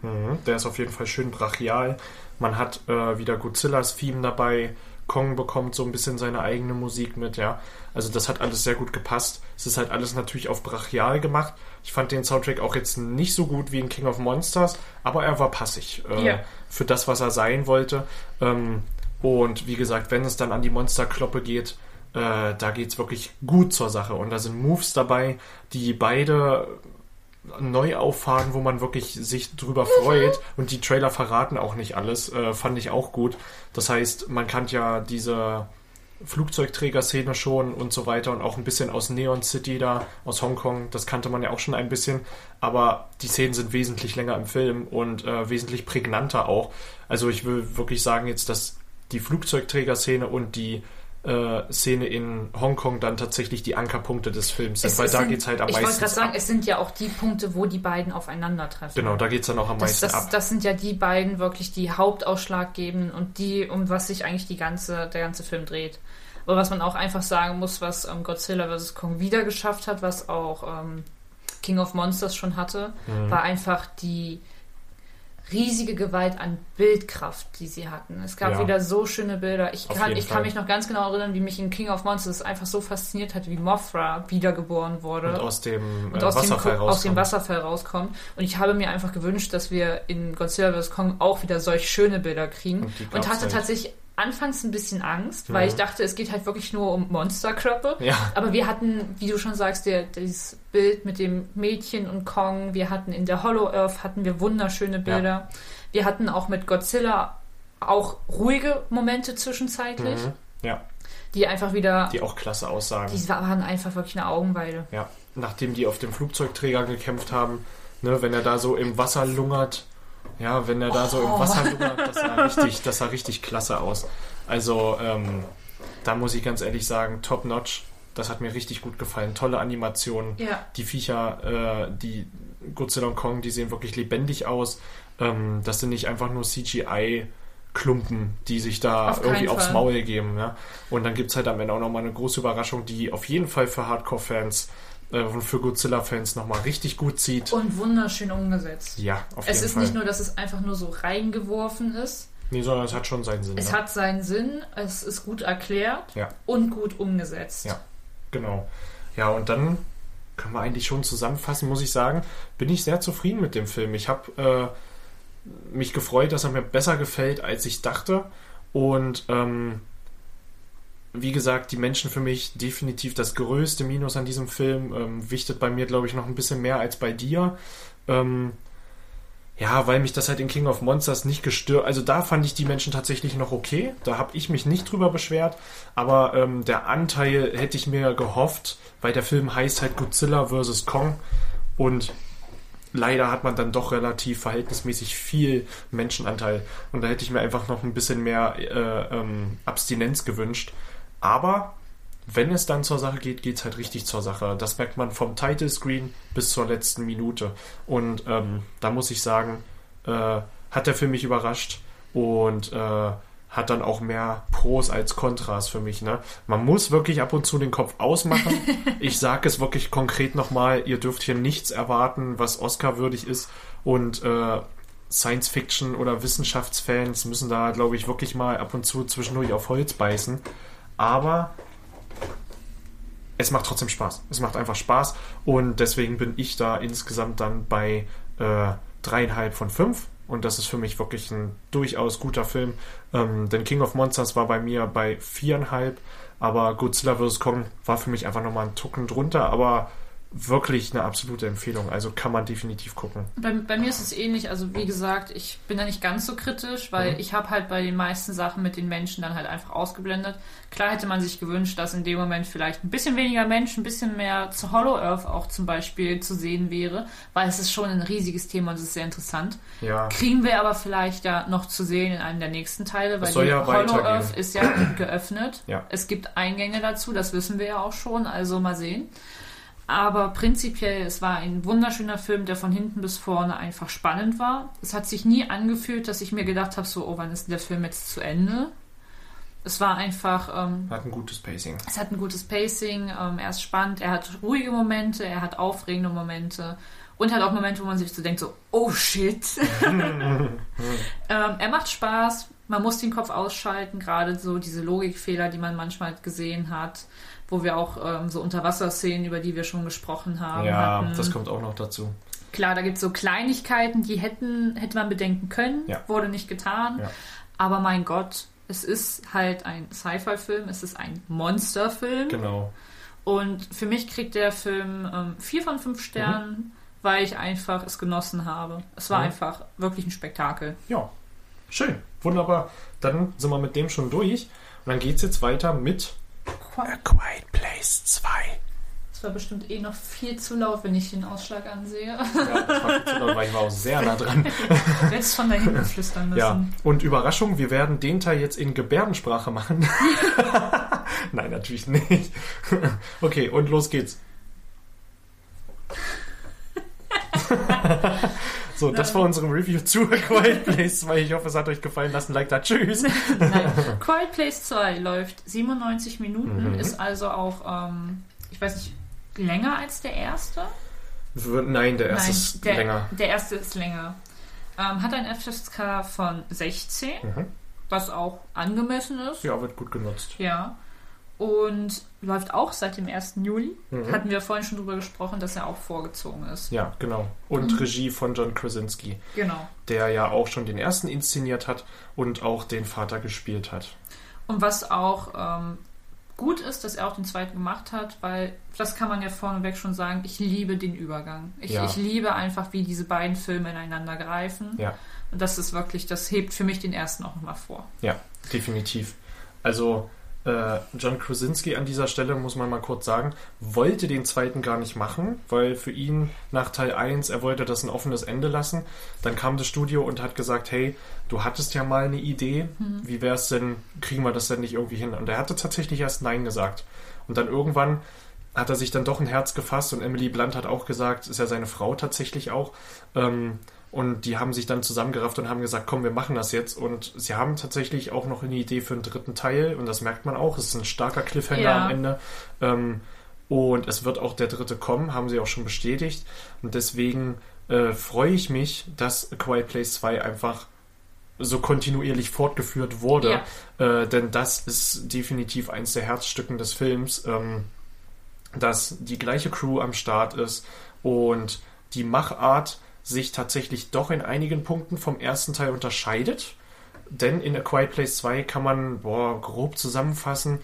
Mhm, der ist auf jeden Fall schön brachial. Man hat äh, wieder Godzillas Theme dabei. Kong bekommt so ein bisschen seine eigene Musik mit, ja. Also das hat alles sehr gut gepasst. Es ist halt alles natürlich auf brachial gemacht. Ich fand den Soundtrack auch jetzt nicht so gut wie in King of Monsters, aber er war passig äh,
Ja.
für das, was er sein wollte. Ähm, und wie gesagt, wenn es dann an die Monsterkloppe geht, äh, da geht's wirklich gut zur Sache. Und da sind Moves dabei, die beide neu auffahren, wo man wirklich sich drüber freut. Und die Trailer verraten auch nicht alles. Äh, fand ich auch gut. Das heißt, man kann ja diese Flugzeugträger-Szene schon und so weiter und auch ein bisschen aus Neon City da, aus Hongkong, das kannte man ja auch schon ein bisschen, aber die Szenen sind wesentlich länger im Film und äh, wesentlich prägnanter auch. Also ich will wirklich sagen jetzt, dass die Flugzeugträger-Szene und die äh, Szene in Hongkong dann tatsächlich die Ankerpunkte des Films sind,
Es-
weil
es
da
sind-
geht's halt am
Ich wollte
meisten
gerade sagen,
ab.
es sind ja auch die Punkte, wo die beiden aufeinandertreffen.
Genau, da geht's dann auch am
Das,
meisten
das,
ab.
das sind ja die beiden wirklich, die Hauptausschlag geben und die, um was sich eigentlich die ganze, der ganze Film dreht. Aber was man auch einfach sagen muss, was ähm, Godzilla vs. Kong wieder geschafft hat, was auch ähm, King of Monsters schon hatte,
Mhm.
war einfach die riesige Gewalt an Bildkraft, die sie hatten. Es gab
Ja.
wieder so schöne Bilder. Ich kann, ich kann mich noch ganz genau erinnern, wie mich in King of Monsters einfach so fasziniert hat, wie Mothra wiedergeboren wurde
und aus dem
und
äh,
aus, dem,
Wasserfall
Ko- aus dem
rauskommt.
Wasserfall rauskommen. Und ich habe mir einfach gewünscht, dass wir in Godzilla vs. Kong auch wieder solch schöne Bilder kriegen.
Und
Und, hatte
nicht.
tatsächlich anfangs ein bisschen Angst, weil
Mhm.
ich dachte, es geht halt wirklich nur um Monsterkörper.
Ja.
Aber wir hatten, wie du schon sagst, der, dieses Bild mit dem Mädchen und Kong. Wir hatten in der Hollow Earth hatten wir wunderschöne Bilder. Wir hatten auch mit Godzilla auch ruhige Momente zwischenzeitlich,
Mhm. Ja,
die einfach wieder,
die auch klasse aussagen.
die waren einfach wirklich eine Augenweide.
Ja, nachdem die auf dem Flugzeugträger gekämpft haben, ne, wenn er da so im Wasser lungert, ja, wenn er da so im Wasser lungert, das sah richtig, das sah richtig klasse aus. Also, ähm, da muss ich ganz ehrlich sagen, top notch. Das hat mir richtig gut gefallen. Tolle Animationen.
Ja.
Die Viecher, äh, die Godzilla und Kong, die sehen wirklich lebendig aus. Ähm, das sind nicht einfach nur CGI-Klumpen, die sich da
Auf
irgendwie aufs
Fall.
Maul geben. Ja? Und dann gibt es halt am Ende auch nochmal eine große Überraschung, die auf jeden Fall für Hardcore-Fans äh, für Godzilla-Fans nochmal richtig gut zieht.
Und wunderschön umgesetzt.
ja, auf
Es
jeden
ist
Fall.
nicht nur, dass es einfach nur so reingeworfen ist.
nee, sondern es hat schon seinen Sinn.
Es
ja.
hat seinen Sinn, es ist gut erklärt
Ja.
und gut umgesetzt.
Ja. Genau. Ja, und dann können wir eigentlich schon zusammenfassen, muss ich sagen, bin ich sehr zufrieden mit dem Film. Ich habe äh, mich gefreut, dass er mir besser gefällt, als ich dachte. Und ähm, wie gesagt, die Menschen für mich definitiv das größte Minus an diesem Film. Ähm, wichtet bei mir, glaube ich, noch ein bisschen mehr als bei dir. Ähm, ja, weil mich das halt in King of Monsters nicht gestört. Also da fand ich die Menschen tatsächlich noch okay. Da habe ich mich nicht drüber beschwert. Aber ähm, der Anteil hätte ich mir gehofft, weil der Film heißt halt Godzilla vs. Kong. Und leider hat man dann doch relativ verhältnismäßig viel Menschenanteil. Und da hätte ich mir einfach noch ein bisschen mehr äh, ähm, Abstinenz gewünscht. Aber wenn es dann zur Sache geht, geht es halt richtig zur Sache. Das merkt man vom Title Screen bis zur letzten Minute. Und ähm, da muss ich sagen, äh, hat der Film mich überrascht und äh, hat dann auch mehr Pros als Kontras für mich. Ne? Man muss wirklich ab und zu den Kopf ausmachen. ich sage es wirklich konkret nochmal, ihr dürft hier nichts erwarten, was Oscar-würdig ist. Und äh, Science-Fiction- oder Wissenschaftsfans müssen da, glaube ich, wirklich mal ab und zu zwischendurch auf Holz beißen. Aber es macht trotzdem Spaß. Es macht einfach Spaß und deswegen bin ich da insgesamt dann bei äh, dreieinhalb von fünf und das ist für mich wirklich ein durchaus guter Film. Ähm, denn King of Monsters war bei mir bei viereinhalb, aber Godzilla vs. Kong war für mich einfach nochmal ein Tucken drunter, aber wirklich eine absolute Empfehlung. Also kann man definitiv gucken.
Bei, bei mir ist es ähnlich. Also wie gesagt, ich bin da nicht ganz so kritisch, weil
Mhm.
ich habe halt bei den meisten Sachen mit den Menschen dann halt einfach ausgeblendet. Klar hätte man sich gewünscht, dass in dem Moment vielleicht ein bisschen weniger Mensch, ein bisschen mehr zu Hollow Earth auch zum Beispiel zu sehen wäre, weil es ist schon ein riesiges Thema und es ist sehr interessant.
Ja.
Kriegen wir aber vielleicht ja noch zu sehen in einem der nächsten Teile, weil
ja
Hollow. Earth ist ja geöffnet.
Ja.
Es gibt Eingänge dazu, das wissen wir ja auch schon, also mal sehen. Aber prinzipiell, es war ein wunderschöner Film, der von hinten bis vorne einfach spannend war. Es hat sich nie angefühlt, dass ich mir gedacht habe, so, oh, wann ist der Film jetzt zu Ende? Es war einfach, ähm,
Hat ein gutes Pacing.
es hat ein gutes Pacing, ähm, er ist spannend, er hat ruhige Momente, er hat aufregende Momente und hat auch Momente, wo man sich so denkt, so, oh shit. ähm, er macht Spaß, man muss den Kopf ausschalten, gerade so diese Logikfehler, die man manchmal gesehen hat, wo wir auch ähm, so Unterwasserszenen, über die wir schon gesprochen haben,
Ja,
hatten.
das kommt auch noch dazu.
Klar, da gibt es so Kleinigkeiten, die hätten, hätte man bedenken können,
Ja.
wurde nicht getan.
Ja.
Aber mein Gott, es ist halt ein Sci-Fi-Film, es ist ein Monsterfilm.
Genau.
Und für mich kriegt der Film ähm, vier von fünf Sternen, weil ich einfach es genossen habe. Es war
Mhm.
einfach wirklich ein Spektakel.
Ja. Schön. Wunderbar. Dann sind wir mit dem schon durch. Und dann geht's jetzt weiter mit A Quiet Place 2.
Es war bestimmt eh noch viel zu laut, wenn ich den Ausschlag ansehe.
Ja, das war viel zu laut, weil ich war auch sehr nah dran.
Jetzt von da hinten flüstern müssen.
Ja, und Überraschung, wir werden den Teil jetzt in Gebärdensprache machen. Nein, natürlich nicht. Okay, und los geht's. So, das war unsere Review zu Quiet Place 2. Ich hoffe, es hat euch gefallen. Lasst ein Like da. Tschüss.
Nein. Quiet Place 2 läuft 97 Minuten,
Mhm.
ist also auch, ähm, ich weiß nicht, länger als der erste?
Nein, der erste
Nein,
ist
der,
länger.
Der erste ist länger. Ähm, hat ein FSK von 16,
Mhm.
was auch angemessen ist.
Ja, wird gut genutzt.
Ja. Und läuft auch seit dem 1. Juli.
Mhm.
Hatten wir vorhin schon drüber gesprochen, dass er auch vorgezogen ist.
Ja, genau. Und
Mhm.
Regie von John Krasinski,
Genau.
der ja auch schon den ersten inszeniert hat und auch den Vater gespielt hat.
Und was auch ähm, gut ist, dass er auch den zweiten gemacht hat, weil das kann man ja vorneweg schon sagen, ich liebe den Übergang. Ich,
Ja.
ich liebe einfach, wie diese beiden Filme ineinander greifen.
Ja.
Und das ist wirklich, das hebt für mich den ersten auch nochmal vor.
Ja, definitiv. Also John Krasinski an dieser Stelle, muss man mal kurz sagen, wollte den zweiten gar nicht machen, weil für ihn nach Teil 1, er wollte das ein offenes Ende lassen. Dann kam das Studio und hat gesagt, hey, du hattest ja mal eine Idee, wie wär's denn, kriegen wir das denn nicht irgendwie hin? Und er hatte tatsächlich erst Nein gesagt. Und dann irgendwann hat er sich dann doch ein Herz gefasst und Emily Blunt hat auch gesagt, ist ja seine Frau tatsächlich auch, ähm, und die haben sich dann zusammengerafft und haben gesagt, komm, wir machen das jetzt. Und sie haben tatsächlich auch noch eine Idee für einen dritten Teil. Und das merkt man auch. Es ist ein starker Cliffhanger
Ja.
am Ende. Ähm, und es wird auch der dritte kommen, haben sie auch schon bestätigt. Und deswegen äh, freue ich mich, dass A Quiet Place 2 einfach so kontinuierlich fortgeführt wurde. Äh, denn das ist definitiv eins der Herzstücken des Films, ähm, dass die gleiche Crew am Start ist und die Machart sich tatsächlich doch in einigen Punkten vom ersten Teil unterscheidet. Denn in A Quiet Place 2 kann man boah, grob zusammenfassen.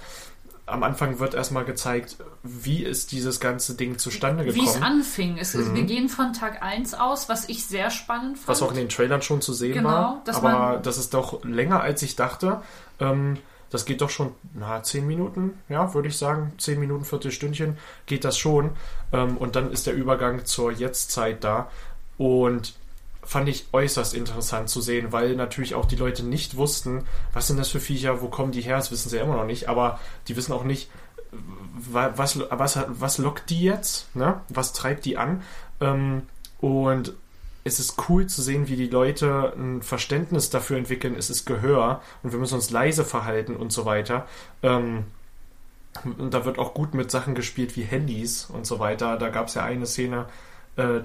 Am Anfang wird erstmal gezeigt, wie ist dieses ganze Ding zustande
Wie
gekommen.
es anfing. Es ist, wir gehen von Tag 1 aus, was ich sehr spannend fand.
was auch in den Trailern schon zu sehen
Genau,
war. Aber das ist doch länger, als ich dachte. Ähm, das geht doch schon, na, zehn Minuten, ja, würde ich sagen. Zehn Minuten, Viertelstündchen geht das schon. Ähm, und dann ist der Übergang zur Jetztzeit da. Und fand ich äußerst interessant zu sehen, weil natürlich auch die Leute nicht wussten, was sind das für Viecher, wo kommen die her, das wissen sie ja immer noch nicht, aber die wissen auch nicht, wa- was, was, was lockt die jetzt, ne? was treibt die an. Ähm, und es ist cool zu sehen, wie die Leute ein Verständnis dafür entwickeln, es ist Gehör und wir müssen uns leise verhalten und so weiter. Ähm, und da wird auch gut mit Sachen gespielt wie Handys und so weiter. Da gab es ja eine Szene, äh,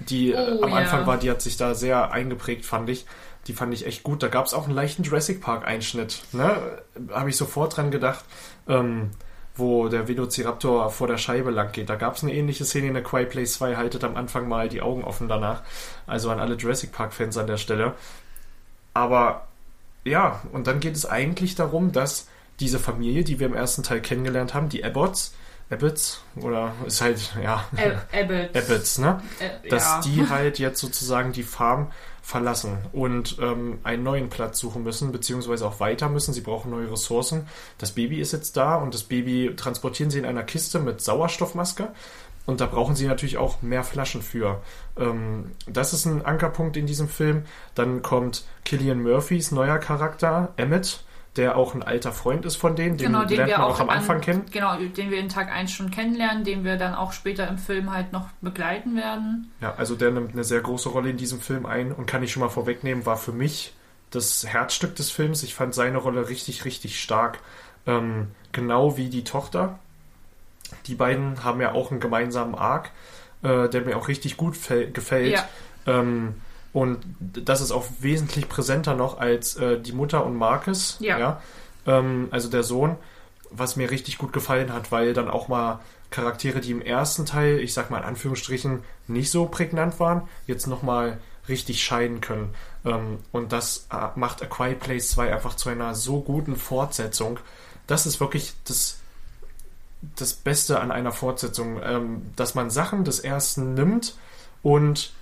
die, äh,
Oh,
am
ja.
Anfang war, die hat sich da sehr eingeprägt, fand ich. Die fand ich echt gut. Da gab es auch einen leichten Jurassic Park-Einschnitt. Ne? Habe ich sofort dran gedacht, ähm, wo der Velociraptor vor der Scheibe lang geht. Da gab es eine ähnliche Szene in der Quiet Place 2. Haltet am Anfang mal die Augen offen danach. Also an alle Jurassic Park-Fans an der Stelle. Aber ja, und dann geht es eigentlich darum, dass diese Familie, die wir im ersten Teil kennengelernt haben, die Abbotts, Abbots oder ist halt, ja,
Ab- Abbott.
Abbots, ne?
Äh,
Dass
ja.
die halt jetzt sozusagen die Farm verlassen und ähm, einen neuen Platz suchen müssen, beziehungsweise auch weiter müssen. Sie brauchen neue Ressourcen. Das Baby ist jetzt da und das Baby transportieren sie in einer Kiste mit Sauerstoffmaske. Und da brauchen sie natürlich auch mehr Flaschen für. Ähm, das ist ein Ankerpunkt in diesem Film. Dann kommt Killian Murphys neuer Charakter, Emmett, der auch ein alter Freund ist von denen. Den
Genau, den
lernt
wir
man
auch
auch am
an-
Anfang kennen.
Genau, den wir in Tag 1 schon kennenlernen, den wir dann auch später im Film halt noch begleiten werden.
Ja, also der nimmt eine sehr große Rolle in diesem Film ein und kann ich schon mal vorwegnehmen, war für mich das Herzstück des Films. Ich fand seine Rolle richtig, richtig stark. Ähm, genau wie die Tochter. Die beiden haben ja auch einen gemeinsamen Arc, äh, der mir auch richtig gut fäll- gefällt.
Ja.
Ähm, und das ist auch wesentlich präsenter noch als äh, die Mutter und Marcus.
Ja.
Ähm, also der Sohn, was mir richtig gut gefallen hat, weil dann auch mal Charaktere, die im ersten Teil, ich sag mal in Anführungsstrichen, nicht so prägnant waren, jetzt nochmal richtig scheinen können. Ähm, und das äh, macht A Quiet Place 2 einfach zu einer so guten Fortsetzung. Das ist wirklich das, das Beste an einer Fortsetzung, ähm, dass man Sachen des ersten nimmt und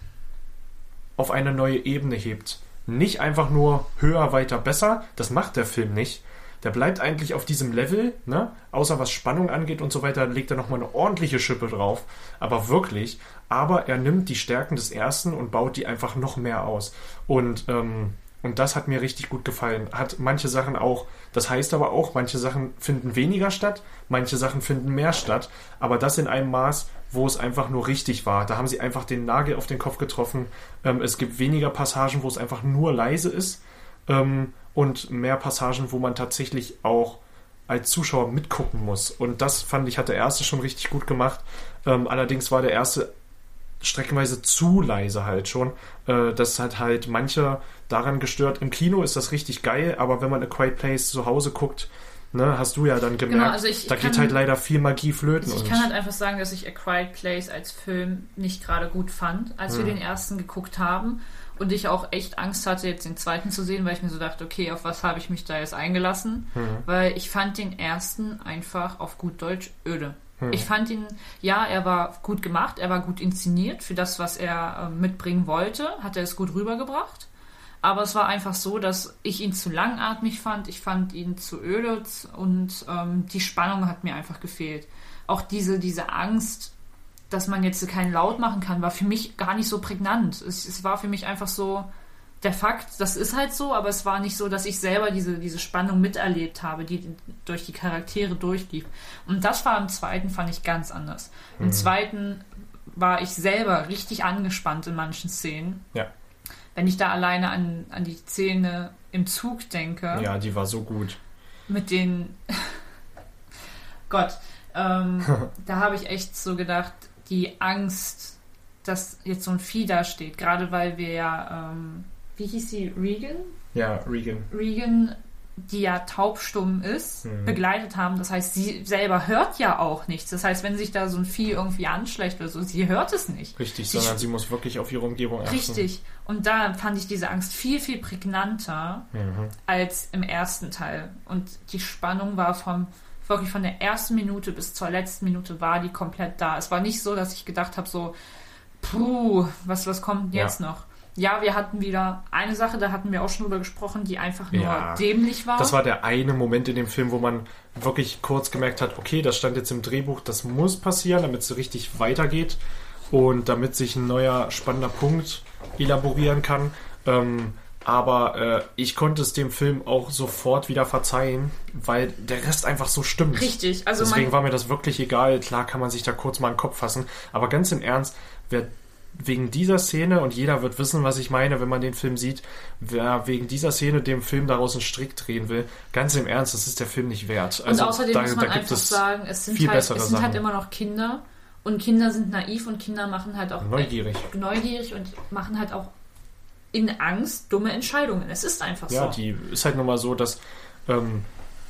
auf eine neue Ebene hebt. Nicht einfach nur höher, weiter, besser. Das macht der Film nicht. Der bleibt eigentlich auf diesem Level, ne? Außer was Spannung angeht und so weiter, legt er nochmal eine ordentliche Schippe drauf. Aber wirklich. Aber er nimmt die Stärken des ersten und baut die einfach noch mehr aus. Und, ähm, und das hat mir richtig gut gefallen. Hat manche Sachen auch, das heißt aber auch, manche Sachen finden weniger statt, manche Sachen finden mehr statt. Aber das in einem Maß, wo es einfach nur richtig war. Da haben sie einfach den Nagel auf den Kopf getroffen. Ähm, es gibt weniger Passagen, wo es einfach nur leise ist. Ähm, und mehr Passagen, wo man tatsächlich auch als Zuschauer mitgucken muss. Und das fand ich, hat der erste schon richtig gut gemacht. Ähm, allerdings war der erste streckenweise zu leise halt schon. Äh, das hat halt manche daran gestört. Im Kino ist das richtig geil, aber wenn man A Quiet Place zu Hause guckt, ne, hast du ja dann gemerkt,
also ich
da
kann-
geht halt leider viel Magie flöten.
Ich
und-
kann halt einfach sagen, dass ich A Quiet Place als Film nicht gerade gut fand, als
Hm.
wir den ersten geguckt haben. Und ich auch echt Angst hatte, jetzt den zweiten zu sehen, weil ich mir so dachte, okay, auf was habe ich mich da jetzt eingelassen?
Hm.
Weil ich fand den ersten einfach auf gut Deutsch öde.
Hm.
Ich fand ihn, ja, er war gut gemacht, er war gut inszeniert für das, was er äh, mitbringen wollte, hat er es gut rübergebracht. Aber es war einfach so, dass ich ihn zu langatmig fand, ich fand ihn zu öde und ähm, die Spannung hat mir einfach gefehlt. Auch diese, diese Angst, dass man jetzt keinen Laut machen kann, war für mich gar nicht so prägnant. Es, es war für mich einfach so der Fakt, das ist halt so, aber es war nicht so, dass ich selber diese, diese Spannung miterlebt habe, die durch die Charaktere durchlief. Und das war im zweiten, fand ich ganz anders. Im zweiten war ich selber richtig angespannt in manchen Szenen.
Ja.
Wenn ich da alleine an, an die Szene im Zug denke,
ja, die war so gut.
mit den. Gott, ähm, da habe ich echt so gedacht, die Angst, dass jetzt so ein Vieh da steht, gerade weil wir ja, ähm, wie hieß sie, Regan?
Ja, Regan.
Regan, die ja taubstumm ist,
Mhm.
begleitet haben. Das heißt, sie selber hört ja auch nichts. Das heißt, wenn sich da so ein Vieh irgendwie anschleicht oder so, sie hört es nicht.
Richtig,
Sie
sondern sie muss wirklich auf ihre Umgebung achten.
Richtig. Und da fand ich diese Angst viel, viel prägnanter
Mhm.
als im ersten Teil. Und die Spannung war vom wirklich von der ersten Minute bis zur letzten Minute war die komplett da. Es war nicht so, dass ich gedacht habe, so, puh, was, was kommt denn
Ja.
jetzt noch? Ja, wir hatten wieder eine Sache, da hatten wir auch schon drüber gesprochen, die einfach nur
Ja.
dämlich war.
Das war der eine Moment in dem Film, wo man wirklich kurz gemerkt hat, okay, das stand jetzt im Drehbuch, das muss passieren, damit es richtig weitergeht und damit sich ein neuer spannender Punkt elaborieren kann. Ähm, aber äh, ich konnte es dem Film auch sofort wieder verzeihen, weil der Rest einfach so stimmt.
Richtig. Also
Deswegen war mir das wirklich egal. Klar kann man sich da kurz mal in den Kopf fassen. Aber ganz im Ernst, wer wegen dieser Szene, und jeder wird wissen, was ich meine, wenn man den Film sieht, wer wegen dieser Szene dem Film daraus einen Strick drehen will, ganz im Ernst, das ist der Film nicht wert.
und
Also
außerdem
da,
muss man
da gibt
einfach
es
sagen, es sind, halt, es sind halt immer noch Kinder. Und Kinder sind naiv und Kinder machen halt auch
neugierig.
neugierig und machen halt auch in Angst dumme Entscheidungen. Es ist einfach
Ja,
so.
die ist halt nun mal so, dass ähm,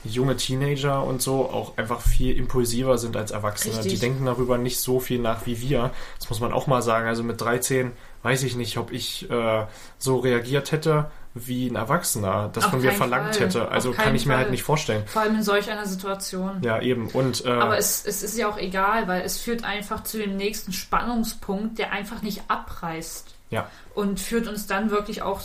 junge Teenager und so auch einfach viel impulsiver sind als Erwachsene.
Richtig.
Die denken darüber nicht so viel nach wie wir. Das muss man auch mal sagen. Also mit 13 weiß ich nicht, ob ich äh, so reagiert hätte, wie ein Erwachsener das
Auf
von mir verlangt
Fall.
hätte. Also kann ich mir halt
Fall.
nicht vorstellen.
Vor allem in solch einer Situation.
Ja, eben. Und äh,
Aber es, es ist ja auch egal, weil es führt einfach zu dem nächsten Spannungspunkt, der einfach nicht abreißt.
ja,
Und führt uns dann wirklich auch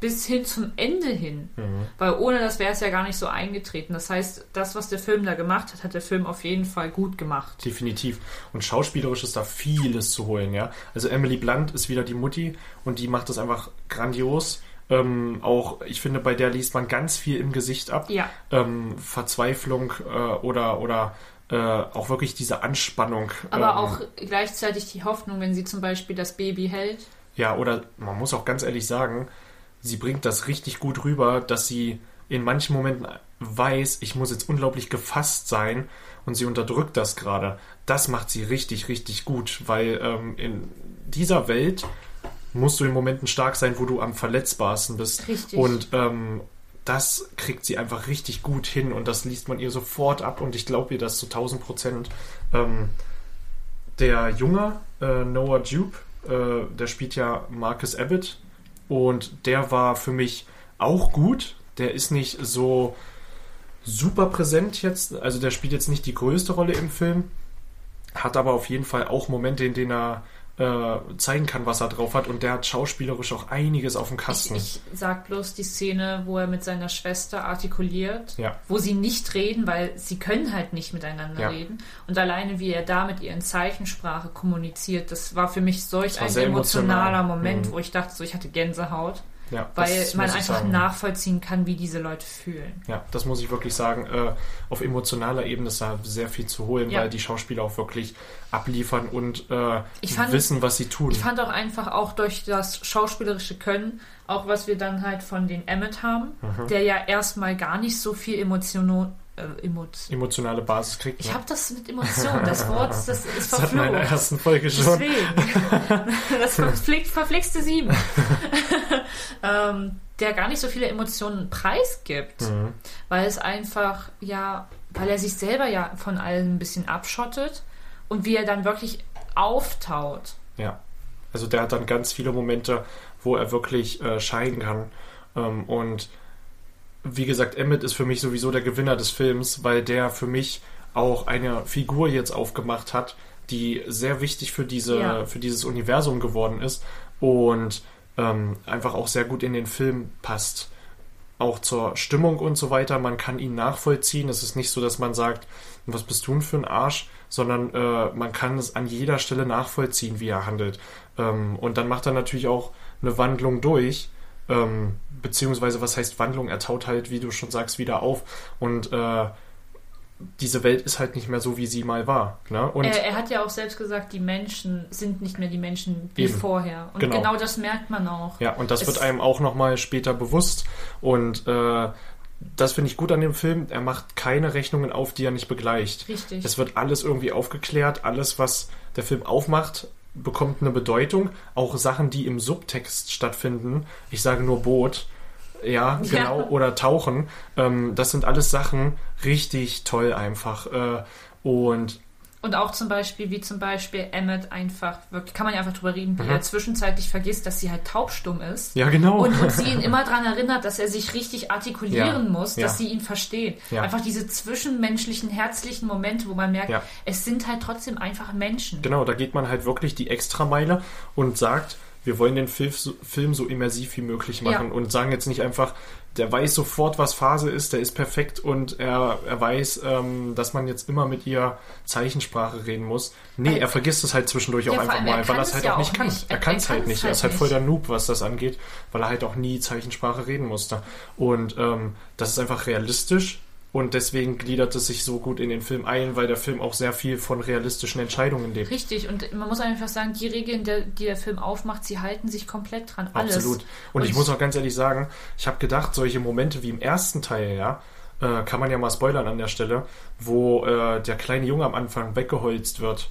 bis hin zum Ende hin.
Mhm.
Weil ohne das wäre es ja gar nicht so eingetreten. Das heißt, das, was der Film da gemacht hat, hat der Film auf jeden Fall gut gemacht.
definitiv. Und schauspielerisch ist da vieles zu holen, ja. Also Emily Blunt ist wieder die Mutti und die macht das einfach grandios. Ähm, auch, ich finde, bei der liest man ganz viel im Gesicht ab.
Ja.
Ähm, Verzweiflung äh, oder, oder äh, auch wirklich diese Anspannung.
Aber
ähm,
auch gleichzeitig die Hoffnung, wenn sie zum Beispiel das Baby hält.
Ja, oder man muss auch ganz ehrlich sagen, sie bringt das richtig gut rüber, dass sie in manchen Momenten weiß, ich muss jetzt unglaublich gefasst sein und sie unterdrückt das gerade. Das macht sie richtig, richtig gut, weil ähm, in dieser Welt musst du in Momenten stark sein, wo du am verletzbarsten bist.
Richtig.
Und ähm, das kriegt sie einfach richtig gut hin und das liest man ihr sofort ab und ich glaube ihr das zu 1000 Prozent. Ähm, der Junge, äh, Noah Jupe, äh, der spielt ja Marcus Abbott und der war für mich auch gut. Der ist nicht so super präsent jetzt, also der spielt jetzt nicht die größte Rolle im Film, hat aber auf jeden Fall auch Momente, in denen er äh, zeigen kann, was er drauf hat und der hat schauspielerisch auch einiges auf dem
Ich,
Kasten.
ich sag bloß die Szene, wo er mit seiner Schwester artikuliert,
Ja.
wo sie nicht reden, weil sie können halt nicht miteinander
Ja.
reden. Und alleine wie er da mit ihr in Zeichensprache kommuniziert, das war für mich solch ein emotionaler
emotional.
Moment,
Mhm.
wo ich dachte, so ich hatte Gänsehaut,
ja,
weil man einfach
sagen.
nachvollziehen kann, wie diese Leute fühlen.
Ja, das muss ich wirklich sagen. Äh, auf emotionaler Ebene ist da sehr viel zu holen,
Ja.
weil die Schauspieler auch wirklich abliefern und äh,
fand-
wissen, was sie tun.
Ich fand auch einfach auch durch das schauspielerische Können, auch was wir dann halt von den Emmet haben,
Mhm.
der ja erstmal gar nicht so viel Emotion, äh, Emo
Emotionale Basis kriegt.
ich
ne?
habe das mit Emotionen, das Wort, das ist
das hatten wir in der
verflucht.
ersten Folge schon.
Deswegen. Das verflixt, verflixte Sieben. ähm, der gar nicht so viele Emotionen preisgibt,
Mhm.
weil es einfach, ja, weil er sich selber ja von allem ein bisschen abschottet und wie er dann wirklich auftaut.
Ja. Also der hat dann ganz viele Momente, wo er wirklich äh, scheinen kann. Ähm, und wie gesagt, Emmett ist für mich sowieso der Gewinner des Films, weil der für mich auch eine Figur jetzt aufgemacht hat, die sehr wichtig für diese,
Ja.
für dieses Universum geworden ist und ähm, einfach auch sehr gut in den Film passt. Auch zur Stimmung und so weiter. Man kann ihn nachvollziehen. Es ist nicht so, dass man sagt, was bist du denn für ein Arsch, sondern äh, man kann es an jeder Stelle nachvollziehen, wie er handelt. Ähm, und dann macht er natürlich auch eine Wandlung durch. Ähm, beziehungsweise, was heißt Wandlung? Er taut halt, wie du schon sagst, wieder auf. Und äh, diese Welt ist halt nicht mehr so, wie sie mal war. Ne? Und
Er, er hat ja auch selbst gesagt, die Menschen sind nicht mehr die Menschen wie
Eben.
vorher. Und
Genau.
genau. das merkt man auch.
Ja, und das
Es-
wird einem auch nochmal später bewusst. Und äh, das finde ich gut an dem Film. Er macht keine Rechnungen auf, die er nicht begleicht.
Richtig.
Es wird alles irgendwie aufgeklärt. Alles, was der Film aufmacht, bekommt eine Bedeutung. Auch Sachen, die im Subtext stattfinden. Ich sage nur Boot. Ja,
Ja.
genau. Oder Tauchen. Ähm, das sind alles Sachen richtig toll einfach. Äh, und
Und auch zum Beispiel, wie zum Beispiel Emmett einfach, wirklich, kann man ja einfach drüber reden, wie
Mhm.
er zwischenzeitlich vergisst, dass sie halt taubstumm ist.
ja, genau.
Und, und sie ihn immer daran erinnert, dass er sich richtig artikulieren
Ja,
muss, dass
ja.
sie ihn versteht.
Ja.
Einfach diese zwischenmenschlichen, herzlichen Momente, wo man merkt, es sind halt trotzdem einfach Menschen.
Genau, da geht man halt wirklich die Extrameile und sagt, wir wollen den Film so, Film so immersiv wie möglich machen
Ja.
und sagen jetzt nicht einfach, der weiß sofort, was Phase ist, der ist perfekt und er, er weiß, ähm, dass man jetzt immer mit ihr Zeichensprache reden muss. Nee, er vergisst es halt zwischendurch
ja,
auch einfach
er
mal, weil er es halt
ja
auch nicht kann.
nicht.
Er
Er-
kann
er
es halt nicht. Er
halt
ist halt voll der Noob, was das angeht, weil er halt auch nie Zeichensprache reden musste. Und ähm, das ist einfach realistisch. Und deswegen gliedert es sich so gut in den Film ein, weil der Film auch sehr viel von realistischen Entscheidungen lebt.
Richtig, und man muss einfach sagen, die Regeln, der, die der Film aufmacht, sie halten sich komplett dran. Alles.
Absolut. Und, ich muss auch ganz ehrlich sagen, ich habe gedacht, solche Momente wie im ersten Teil, ja, äh, kann man ja mal spoilern an der Stelle, wo äh, der kleine Junge am Anfang weggeholzt wird.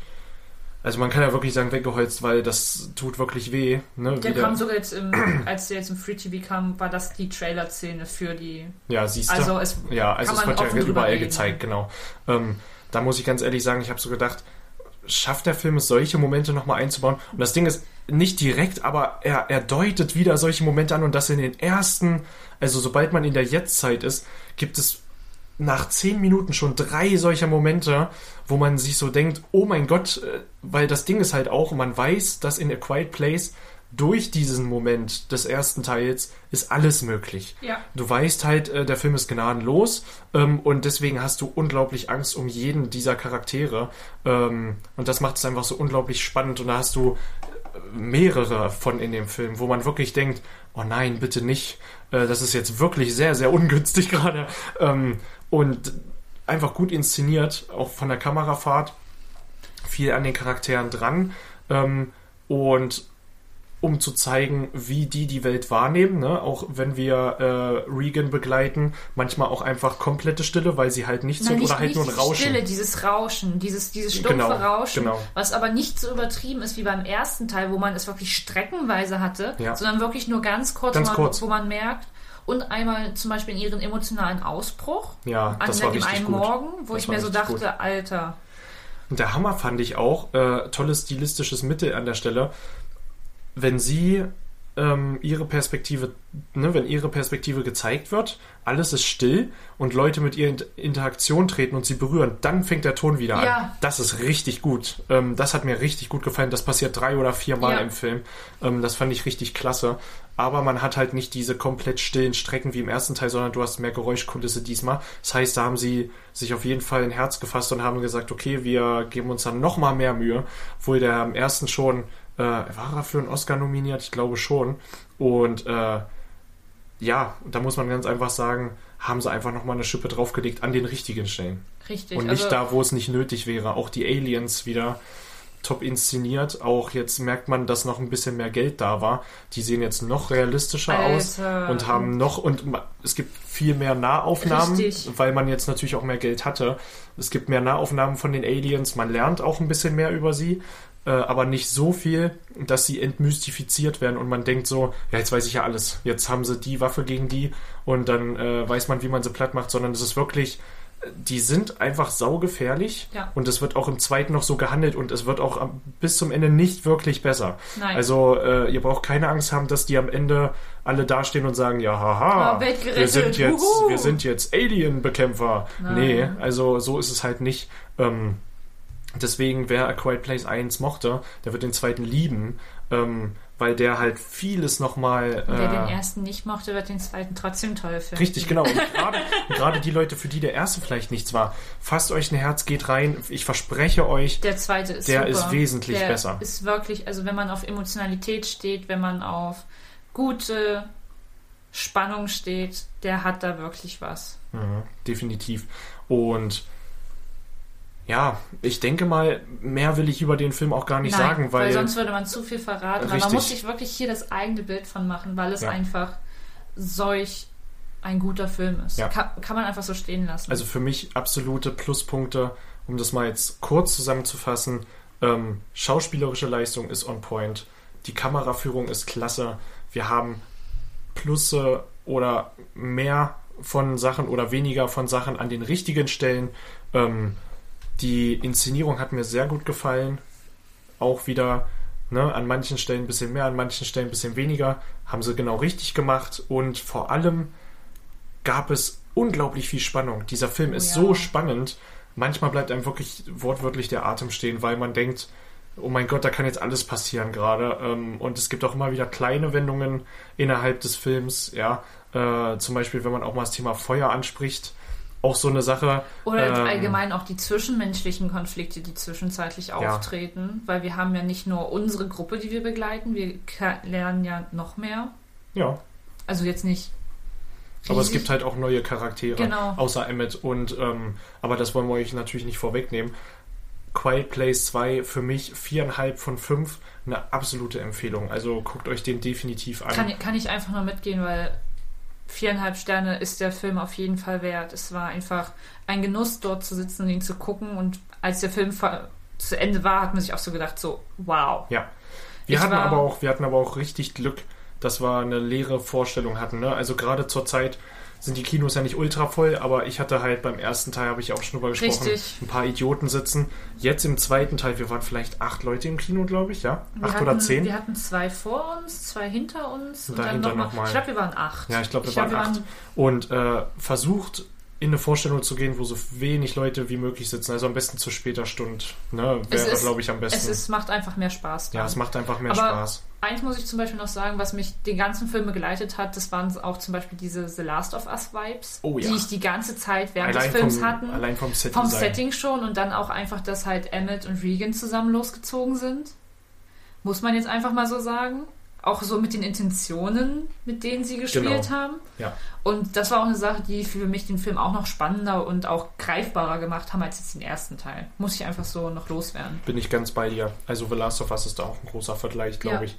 Also man kann ja wirklich sagen weggeholzt, weil das tut wirklich weh. Ne?
Der
Wie
kam sogar jetzt im, als der jetzt im Free TV kam, war das die Trailer-Szene für die.
ja, siehst du.
Also es
ja, also es wird ja überall
reden.
gezeigt, genau. Ähm, da muss ich ganz ehrlich sagen, ich habe so gedacht, schafft der Film es, solche Momente nochmal einzubauen? Und das Ding ist, nicht direkt, aber er, er deutet wieder solche Momente an und das in den ersten, also sobald man in der Jetztzeit ist, gibt es nach zehn Minuten schon drei solcher Momente, wo man sich so denkt, oh mein Gott, äh, weil das Ding ist halt auch, man weiß, dass in A Quiet Place durch diesen Moment des ersten Teils ist alles möglich.
Ja.
Du weißt halt, äh, der Film ist gnadenlos ähm, und deswegen hast du unglaublich Angst um jeden dieser Charaktere ähm, und das macht es einfach so unglaublich spannend und da hast du äh, mehrere von in dem Film, wo man wirklich denkt, oh nein, bitte nicht, das ist jetzt wirklich sehr, sehr ungünstig gerade ähm, und einfach gut inszeniert, auch von der Kamerafahrt, viel an den Charakteren dran ähm, und um zu zeigen, wie die die Welt wahrnehmen. Ne? Auch wenn wir äh, Regan begleiten, manchmal auch einfach komplette Stille, weil sie halt nichts hört
nicht,
oder halt nur ein Rauschen.
Stille, dieses Rauschen, dieses, dieses stumpfe
Genau,
Rauschen,
genau.
was aber nicht so übertrieben ist wie beim ersten Teil, wo man es wirklich streckenweise hatte,
Ja.
sondern wirklich nur ganz kurz,
Ganz
man,
kurz.
wo man merkt, und einmal zum Beispiel in ihren emotionalen Ausbruch
Ja,
an
das war
dem
richtig
einen
gut.
Morgen, wo
Das
ich mir so dachte,
gut.
Alter,
Und der Hammer fand ich auch, äh, tolles stilistisches Mittel an der Stelle, wenn sie ähm, ihre Perspektive, ne, wenn ihre Perspektive gezeigt wird, alles ist still und Leute mit ihr in Interaktion treten und sie berühren, dann fängt der Ton wieder
Ja.
an. Das ist richtig gut. Ähm, das hat mir richtig gut gefallen. Das passiert drei oder vier Mal
Ja.
im Film. Ähm, das fand ich richtig klasse. Aber man hat halt nicht diese komplett stillen Strecken wie im ersten Teil, sondern du hast mehr Geräuschkulisse diesmal. Das heißt, da haben sie sich auf jeden Fall ein Herz gefasst und haben gesagt, okay, wir geben uns dann noch mal mehr Mühe. Obwohl der im ersten schon, äh, war er für einen Oscar nominiert? Ich glaube schon. Und äh, ja, da muss man ganz einfach sagen, haben sie einfach noch mal eine Schippe draufgelegt an den richtigen Stellen.
richtig.
Und nicht
also,
da, wo es nicht nötig wäre. Auch die Aliens wieder top inszeniert. Auch jetzt merkt man, dass noch ein bisschen mehr Geld da war. Die sehen jetzt noch realistischer aus
Alter.
und haben noch und es gibt viel mehr Nahaufnahmen,
Richtig.
weil man jetzt natürlich auch mehr Geld hatte. Es gibt mehr Nahaufnahmen von den Aliens. Man lernt auch ein bisschen mehr über sie. Äh, aber nicht so viel, dass sie entmystifiziert werden und man denkt so, ja, jetzt weiß ich ja alles. Jetzt haben sie die Waffe gegen die und dann äh, weiß man, wie man sie platt macht, sondern es ist wirklich, die sind einfach saugefährlich
Ja.
und es wird auch im zweiten noch so gehandelt und es wird auch bis zum Ende nicht wirklich besser.
Nein.
Also äh, ihr braucht keine Angst haben, dass die am Ende alle dastehen und sagen, ja, haha,
Ah,
wir sind jetzt,
wuhu.
wir sind jetzt Alien-Bekämpfer. Nee, also so ist es halt nicht. Ähm, deswegen, wer A Quiet Place 1 mochte, der wird den zweiten lieben, ähm, weil der halt vieles nochmal...
wer den
Äh,
ersten nicht mochte, wird den zweiten trotzdem toll finden.
Richtig, genau. Und gerade, und gerade die Leute, für die der erste vielleicht nichts war, fasst euch ein Herz, geht rein. Ich verspreche euch,
Der zweite ist
Der
super.
ist wesentlich
der
besser.
Ist wirklich, also wenn man auf Emotionalität steht, wenn man auf gute Spannung steht, der hat da wirklich was.
Mhm, definitiv. Und ja, ich denke mal, mehr will ich über den Film auch gar nicht
Nein,
sagen, weil,
sonst würde man zu viel verraten. Weil man
Richtig.
muss sich wirklich hier das eigene Bild von machen, weil es
Ja.
einfach solch ein guter Film ist.
Ja.
Kann, kann man einfach so stehen lassen.
also für mich absolute Pluspunkte, um das mal jetzt kurz zusammenzufassen. Ähm, schauspielerische Leistung ist on point, die Kameraführung ist klasse, wir haben Plusse oder mehr von Sachen oder weniger von Sachen an den richtigen Stellen. Ähm, die Inszenierung hat mir sehr gut gefallen. Auch wieder ne, an manchen Stellen ein bisschen mehr, an manchen Stellen ein bisschen weniger. Haben sie genau richtig gemacht. Und vor allem gab es unglaublich viel Spannung. Dieser Film
Oh
ist
ja.
so spannend. Manchmal bleibt einem wirklich wortwörtlich der Atem stehen, weil man denkt, oh mein Gott, da kann jetzt alles passieren gerade. Ähm, Und es gibt auch immer wieder kleine Wendungen innerhalb des Films. Ja, äh, zum Beispiel, wenn man auch mal das Thema Feuer anspricht. Auch so eine Sache.
Oder
ähm,
allgemein auch die zwischenmenschlichen Konflikte, die zwischenzeitlich
Ja.
auftreten, weil wir haben ja nicht nur unsere Gruppe, die wir begleiten, wir lernen ja noch mehr.
Ja,
Also jetzt nicht.
aber es
riesig.
gibt halt auch neue Charaktere,
Genau.
außer Emmett. Und ähm, aber das wollen wir euch natürlich nicht vorwegnehmen. Quiet Place 2 für mich viereinhalb von fünf, eine absolute Empfehlung. Also guckt euch den definitiv an.
Kann, kann ich einfach nur mitgehen, weil viereinhalb Sterne ist der Film auf jeden Fall wert. Es war einfach ein Genuss, dort zu sitzen und ihn zu gucken. Und als der Film zu Ende war, hat man sich auch so gedacht, so, wow.
Ja. Wir
Ich
hatten aber auch, wir hatten aber auch richtig Glück, dass wir eine leere Vorstellung hatten. Ne? Also gerade zur Zeit, sind die Kinos ja nicht ultra voll, aber ich hatte halt beim ersten Teil, habe ich auch schon drüber gesprochen,
Richtig.
ein paar Idioten sitzen. Jetzt im zweiten Teil, wir waren vielleicht acht Leute im Kino, glaube ich, ja?
Wir
acht
hatten,
oder zehn?
Wir hatten zwei vor uns, zwei hinter uns und,
dahinter
dann noch
noch.
Ich glaube, wir waren acht.
Ja, ich glaube, wir
glaub,
waren acht. Und äh, versucht in eine Vorstellung zu gehen, wo so wenig Leute wie möglich sitzen. Also am besten zu später Stunde. Ne? Wäre, glaube ich, am besten.
Es ist, macht einfach mehr Spaß.
ja,
dann.
es macht einfach mehr
Aber
Spaß.
Eins muss ich zum Beispiel noch sagen, was mich den ganzen Film begleitet hat, das waren auch zum Beispiel diese The Last of Us Vibes,
Oh ja.
die ich die ganze Zeit während
Allein
des Films
vom,
hatten.
allein vom Set
vom Setting schon und dann auch einfach, dass halt Emmett und Regan zusammen losgezogen sind. Muss man jetzt einfach mal so sagen. Auch so mit den Intentionen, mit denen sie gespielt
Genau.
haben.
Ja.
Und das war auch eine Sache, die für mich den Film auch noch spannender und auch greifbarer gemacht haben als jetzt den ersten Teil. Muss ich einfach so noch loswerden.
Bin ich ganz bei dir. Also The Last of Us ist da auch ein großer Vergleich, glaube
Ja.
ich.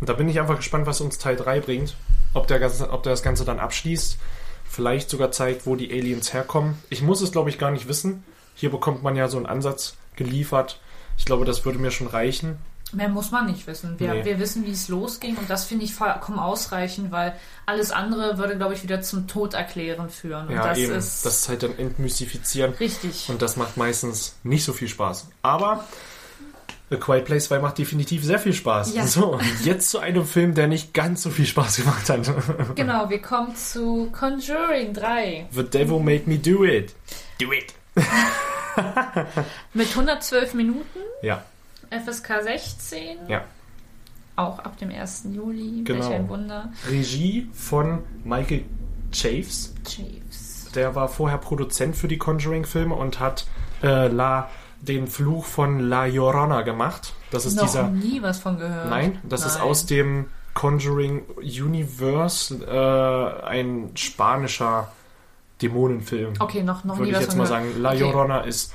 Und da bin ich einfach gespannt, was uns Teil 3 bringt. Ob der, ganze, ob der das Ganze dann abschließt. Vielleicht sogar zeigt, wo die Aliens herkommen. Ich muss es, glaube ich, gar nicht wissen. Hier bekommt man ja so einen Ansatz geliefert. Ich glaube, das würde mir schon reichen.
Mehr muss man nicht wissen. Wir,
Nee.
wir wissen, wie es losging und das finde ich vollkommen ausreichend, weil alles andere würde, glaube ich, wieder zum Tod erklären führen. Und
Ja,
das
eben.
ist
das ist halt dann entmystifizieren.
richtig.
Und das macht meistens nicht so viel Spaß. Aber A Quiet Place 2 macht definitiv sehr viel Spaß.
Ja.
So, jetzt zu einem Film, der nicht ganz so viel Spaß gemacht hat.
Genau, wir kommen zu Conjuring 3
The Devil Made Me Do It. Do it.
mit 112 Minuten,
Ja,
FSK 16,
ja.
auch ab dem 1. Juli.
Genau.
Welch ein Wunder.
Regie von Michael Chaves.
Chiefs.
Der war vorher Produzent für die Conjuring-Filme und hat äh, La, den Fluch von La Llorona gemacht. Das ist
Noch
dieser.
nie was von gehört.
Nein, das ist
Nein.
aus dem Conjuring Universe äh, ein spanischer Dämonenfilm.
Okay, noch, noch
Würde
nie
ich
was
jetzt mal
gehört.
sagen. La
Okay.
Llorona ist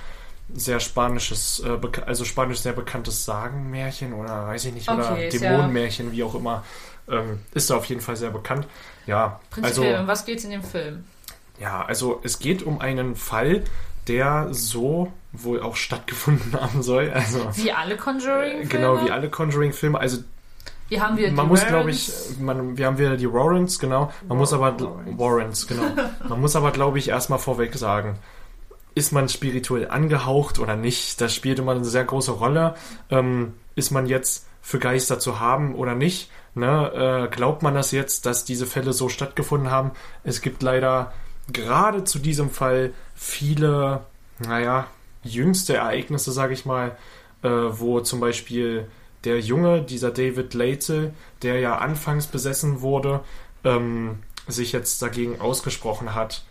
sehr spanisches, äh, also spanisch sehr bekanntes Sagenmärchen oder weiß ich nicht, oder
Okay, ja-
Dämonenmärchen, wie auch immer. Ähm, ist da auf jeden Fall sehr bekannt. Ja, also,
Prinzipiell, um was geht's in dem Film?
ja, also es geht um einen Fall, der so wohl auch stattgefunden haben soll. Also
Wie alle Conjuring-Filme?
genau wie alle Conjuring-Filme. Also
Hier haben wir
man
die
muss, glaube ich, man, wir haben wieder die Warrens, genau. Man muss aber.
Warrens,
genau. Man muss aber, glaube ich, erstmal vorweg sagen, ist man spirituell angehaucht oder nicht? Das spielt immer eine sehr große Rolle. Ähm, ist man jetzt für Geister zu haben oder nicht? Ne? Äh, glaubt man das jetzt, dass diese Fälle so stattgefunden haben? Es gibt leider gerade zu diesem Fall viele, naja, jüngste Ereignisse, sage ich mal, äh, wo zum Beispiel der Junge, dieser David Latel, der ja anfangs besessen wurde, ähm, sich jetzt dagegen ausgesprochen hat,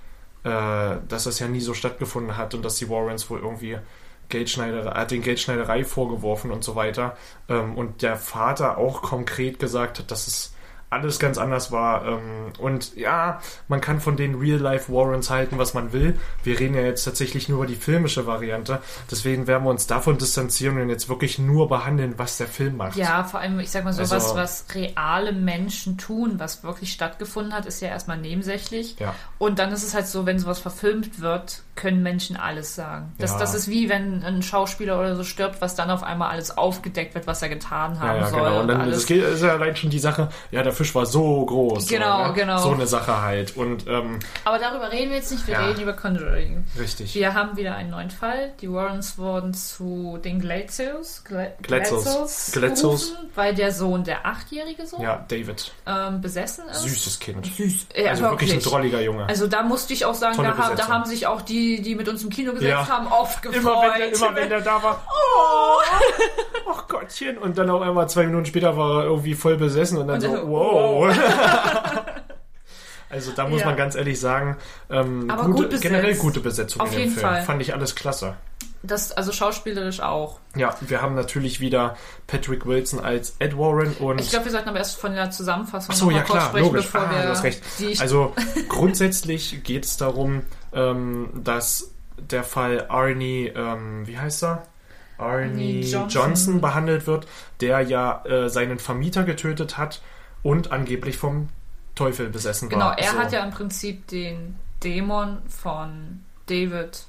dass das ja nie so stattgefunden hat und dass die Warrens wohl irgendwie Geldschneiderei, hat den Geldschneiderei vorgeworfen und so weiter. Ähm, und der Vater auch konkret gesagt hat, dass es alles ganz anders war. Ähm, und ja, man kann von den Real-Life Warrens halten, was man will. Wir reden ja jetzt tatsächlich nur über die filmische Variante. Deswegen werden wir uns davon distanzieren und jetzt wirklich nur behandeln, was der Film macht.
Ja, vor allem, ich sag mal so,
Also-
was, was reale Menschen tun, was wirklich stattgefunden hat, ist ja erstmal nebensächlich.
Ja.
Und dann ist es halt so, wenn sowas verfilmt wird, können Menschen alles sagen. Das,
Ja.
das ist wie wenn ein Schauspieler oder so stirbt, was dann auf einmal alles aufgedeckt wird, was er getan haben
Ja, ja,
soll.
genau. Und dann
alles.
das geht, ist ja allein schon die Sache, ja, der Fisch war so groß.
Genau,
so, ne?
genau.
So eine Sache halt. Und ähm,
Aber darüber reden wir jetzt nicht, wir
Ja.
reden über Conjuring.
richtig.
Wir haben wieder einen neuen Fall. Die Warrens wurden zu den Glatzos, Gla berufen, weil der Sohn, der achtjährige Sohn,
Ja, David.
ähm, besessen ist.
Süßes Kind.
Süß. Äh,
Also wirklich ein drolliger Junge.
Also da musste ich auch sagen, da, haben- da haben sich auch die, die mit uns im Kino gesetzt
Ja.
haben, oft gefreut.
Immer wenn, der, immer wenn der da war, oh, ach Gottchen. Und dann auf einmal zwei Minuten später war er irgendwie voll besessen und dann
Und
so,
so,
wow. also da muss
Ja.
man ganz ehrlich sagen, ähm,
Aber
gute,
gut besetzt.
generell gute Besetzung
Auf
in dem
jeden
Film.
Fall.
Fand ich alles klasse.
Das, also schauspielerisch auch.
Ja, wir haben natürlich wieder Patrick Wilson als Ed Warren und
Ich glaube, wir sollten aber erst von der Zusammenfassung
Ach so, ja
kurz
klar,
sprechen,
logisch.
bevor
Ah,
wir
du hast recht. Also grundsätzlich geht es darum, ähm, dass der Fall Arnie, ähm, wie heißt er? Arnie
Arnie
Johnson.
Johnson.
behandelt wird, der ja äh, seinen Vermieter getötet hat und angeblich vom Teufel besessen
Genau,
war.
er
So,
hat ja im Prinzip den Dämon von David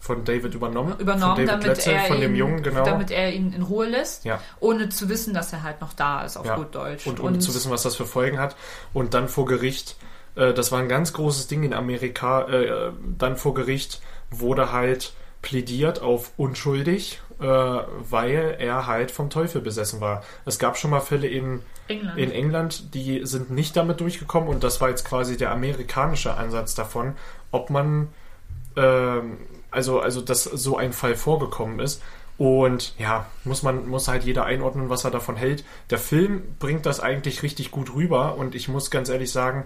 von David übernommen.
übernommen,
von David
damit
Letzel,
er
von dem
ihn,
Jungen, genau.
damit er ihn in Ruhe lässt,
Ja.
ohne zu wissen, dass er halt noch da ist, auf
Ja.
gut Deutsch.
und ohne zu wissen, was das für Folgen hat. Und dann vor Gericht äh, das war ein ganz großes Ding in Amerika, äh, dann vor Gericht wurde halt plädiert auf unschuldig, äh, weil er halt vom Teufel besessen war. Es gab schon mal Fälle in
England.
in England, die sind nicht damit durchgekommen und das war jetzt quasi der amerikanische Ansatz davon, ob man, ähm, also, also, dass so ein Fall vorgekommen ist. Und ja, muss man, muss halt jeder einordnen, was er davon hält. Der Film bringt das eigentlich richtig gut rüber und ich muss ganz ehrlich sagen,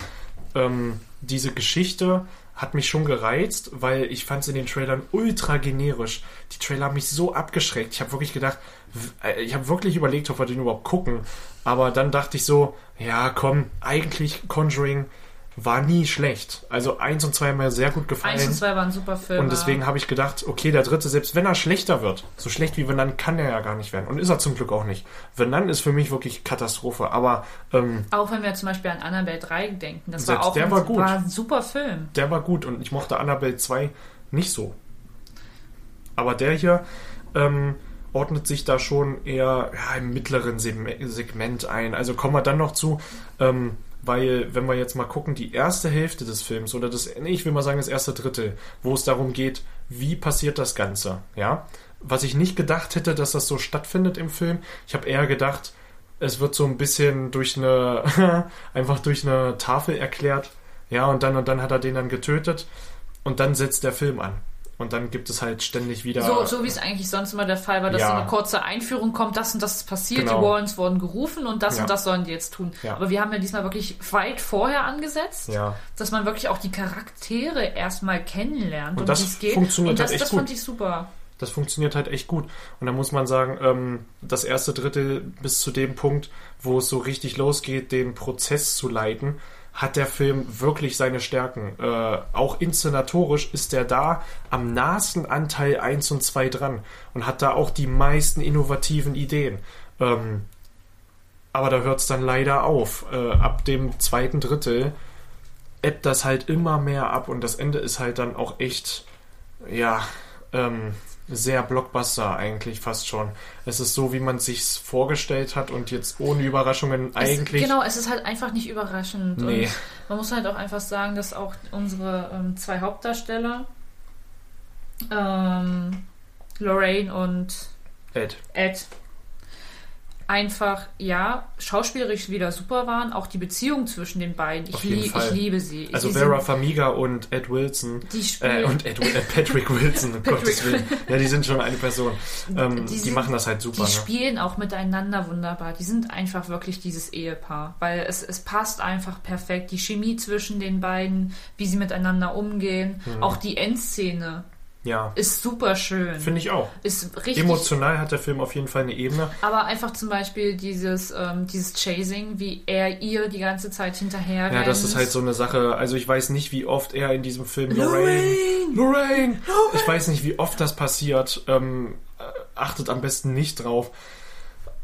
ähm, diese Geschichte hat mich schon gereizt, weil ich fand es in den Trailern ultra generisch. Die Trailer haben mich so abgeschreckt. Ich habe wirklich gedacht, äh, ich habe wirklich überlegt, ob wir den überhaupt gucken. Aber dann dachte ich so, ja, komm, eigentlich Conjuring war nie schlecht. Also eins und zwei haben mir sehr gut gefallen.
Eins und zwei waren super Filme.
Und deswegen habe ich gedacht, okay, der dritte, selbst wenn er schlechter wird, so schlecht wie Venan kann er ja gar nicht werden. Und ist er zum Glück auch nicht. Venan ist für mich wirklich Katastrophe. Aber ähm,
Auch wenn wir zum Beispiel an Annabelle 3 denken. Das war auch
der
ein,
war gut.
ein super Film.
der war gut und ich mochte Annabelle 2 nicht so. Aber der hier ähm, ordnet sich da schon eher ja, im mittleren Segment ein. Also kommen wir dann noch zu, ähm, weil wenn wir jetzt mal gucken, die erste Hälfte des Films oder das, ich will mal sagen das erste Drittel, wo es darum geht, wie passiert das Ganze, ja? Was ich nicht gedacht hätte, dass das so stattfindet im Film. Ich habe eher gedacht, es wird so ein bisschen durch eine, einfach durch eine Tafel erklärt, ja, und dann und dann hat er den dann getötet und dann setzt der Film an. Und dann gibt es halt ständig wieder.
So, so wie es eigentlich sonst immer der Fall war, dass
Ja.
so eine kurze Einführung kommt, das und das ist passiert,
Genau.
die Warrens wurden gerufen und das
Ja.
und das sollen die jetzt tun.
Ja.
Aber wir haben ja diesmal wirklich weit vorher angesetzt, dass man wirklich auch die Charaktere erstmal kennenlernt
Und
um
das
wie es geht.
funktioniert
und das,
halt echt
das fand
gut.
ich super.
Das funktioniert halt echt gut. Und da muss man sagen, ähm, das erste Drittel bis zu dem Punkt, wo es so richtig losgeht, den Prozess zu leiten, hat der Film wirklich seine Stärken. Äh, auch inszenatorisch ist er da am nahesten an Teil 1 und 2 dran und hat da auch die meisten innovativen Ideen. Ähm, aber da hört es dann leider auf. Äh, ab dem zweiten Drittel ebbt das halt immer mehr ab und das Ende ist halt dann auch echt, ja, ähm, sehr Blockbuster eigentlich fast schon. Es ist so, wie man sich's vorgestellt hat und jetzt ohne Überraschungen eigentlich.
Es, genau, es ist halt einfach nicht überraschend.
Nee.
Und man muss halt auch einfach sagen, dass auch unsere ähm, zwei Hauptdarsteller, ähm, Lorraine und
Ed.
Ed, einfach, ja, schauspielerisch wieder super waren. Auch die Beziehung zwischen den beiden. Ich,
Auf jeden
lie-
Fall.
ich liebe sie.
Also
sie
Vera Farmiga und Ed Wilson.
Die spielen-
äh, und Ed, äh, Patrick Wilson, um
Patrick
Gottes Willen. Ja, die sind schon eine Person. Ähm, die
sind-
machen das halt super.
Die
Ne?
spielen auch miteinander wunderbar. Die sind einfach wirklich dieses Ehepaar, weil es, es passt einfach perfekt. Die Chemie zwischen den beiden, wie sie miteinander umgehen,
Mhm.
auch die Endszene
Ja,
ist super schön.
finde ich auch.
Ist richtig.
Emotional hat der Film auf jeden Fall eine Ebene.
Aber einfach zum Beispiel dieses, ähm, dieses Chasing, wie er ihr die ganze Zeit hinterher
Ja, das ist halt so eine Sache. Also ich weiß nicht, wie oft er in diesem Film Lorraine, Lorraine, ich weiß nicht, wie oft das passiert. Ähm, äh, achtet am besten nicht drauf.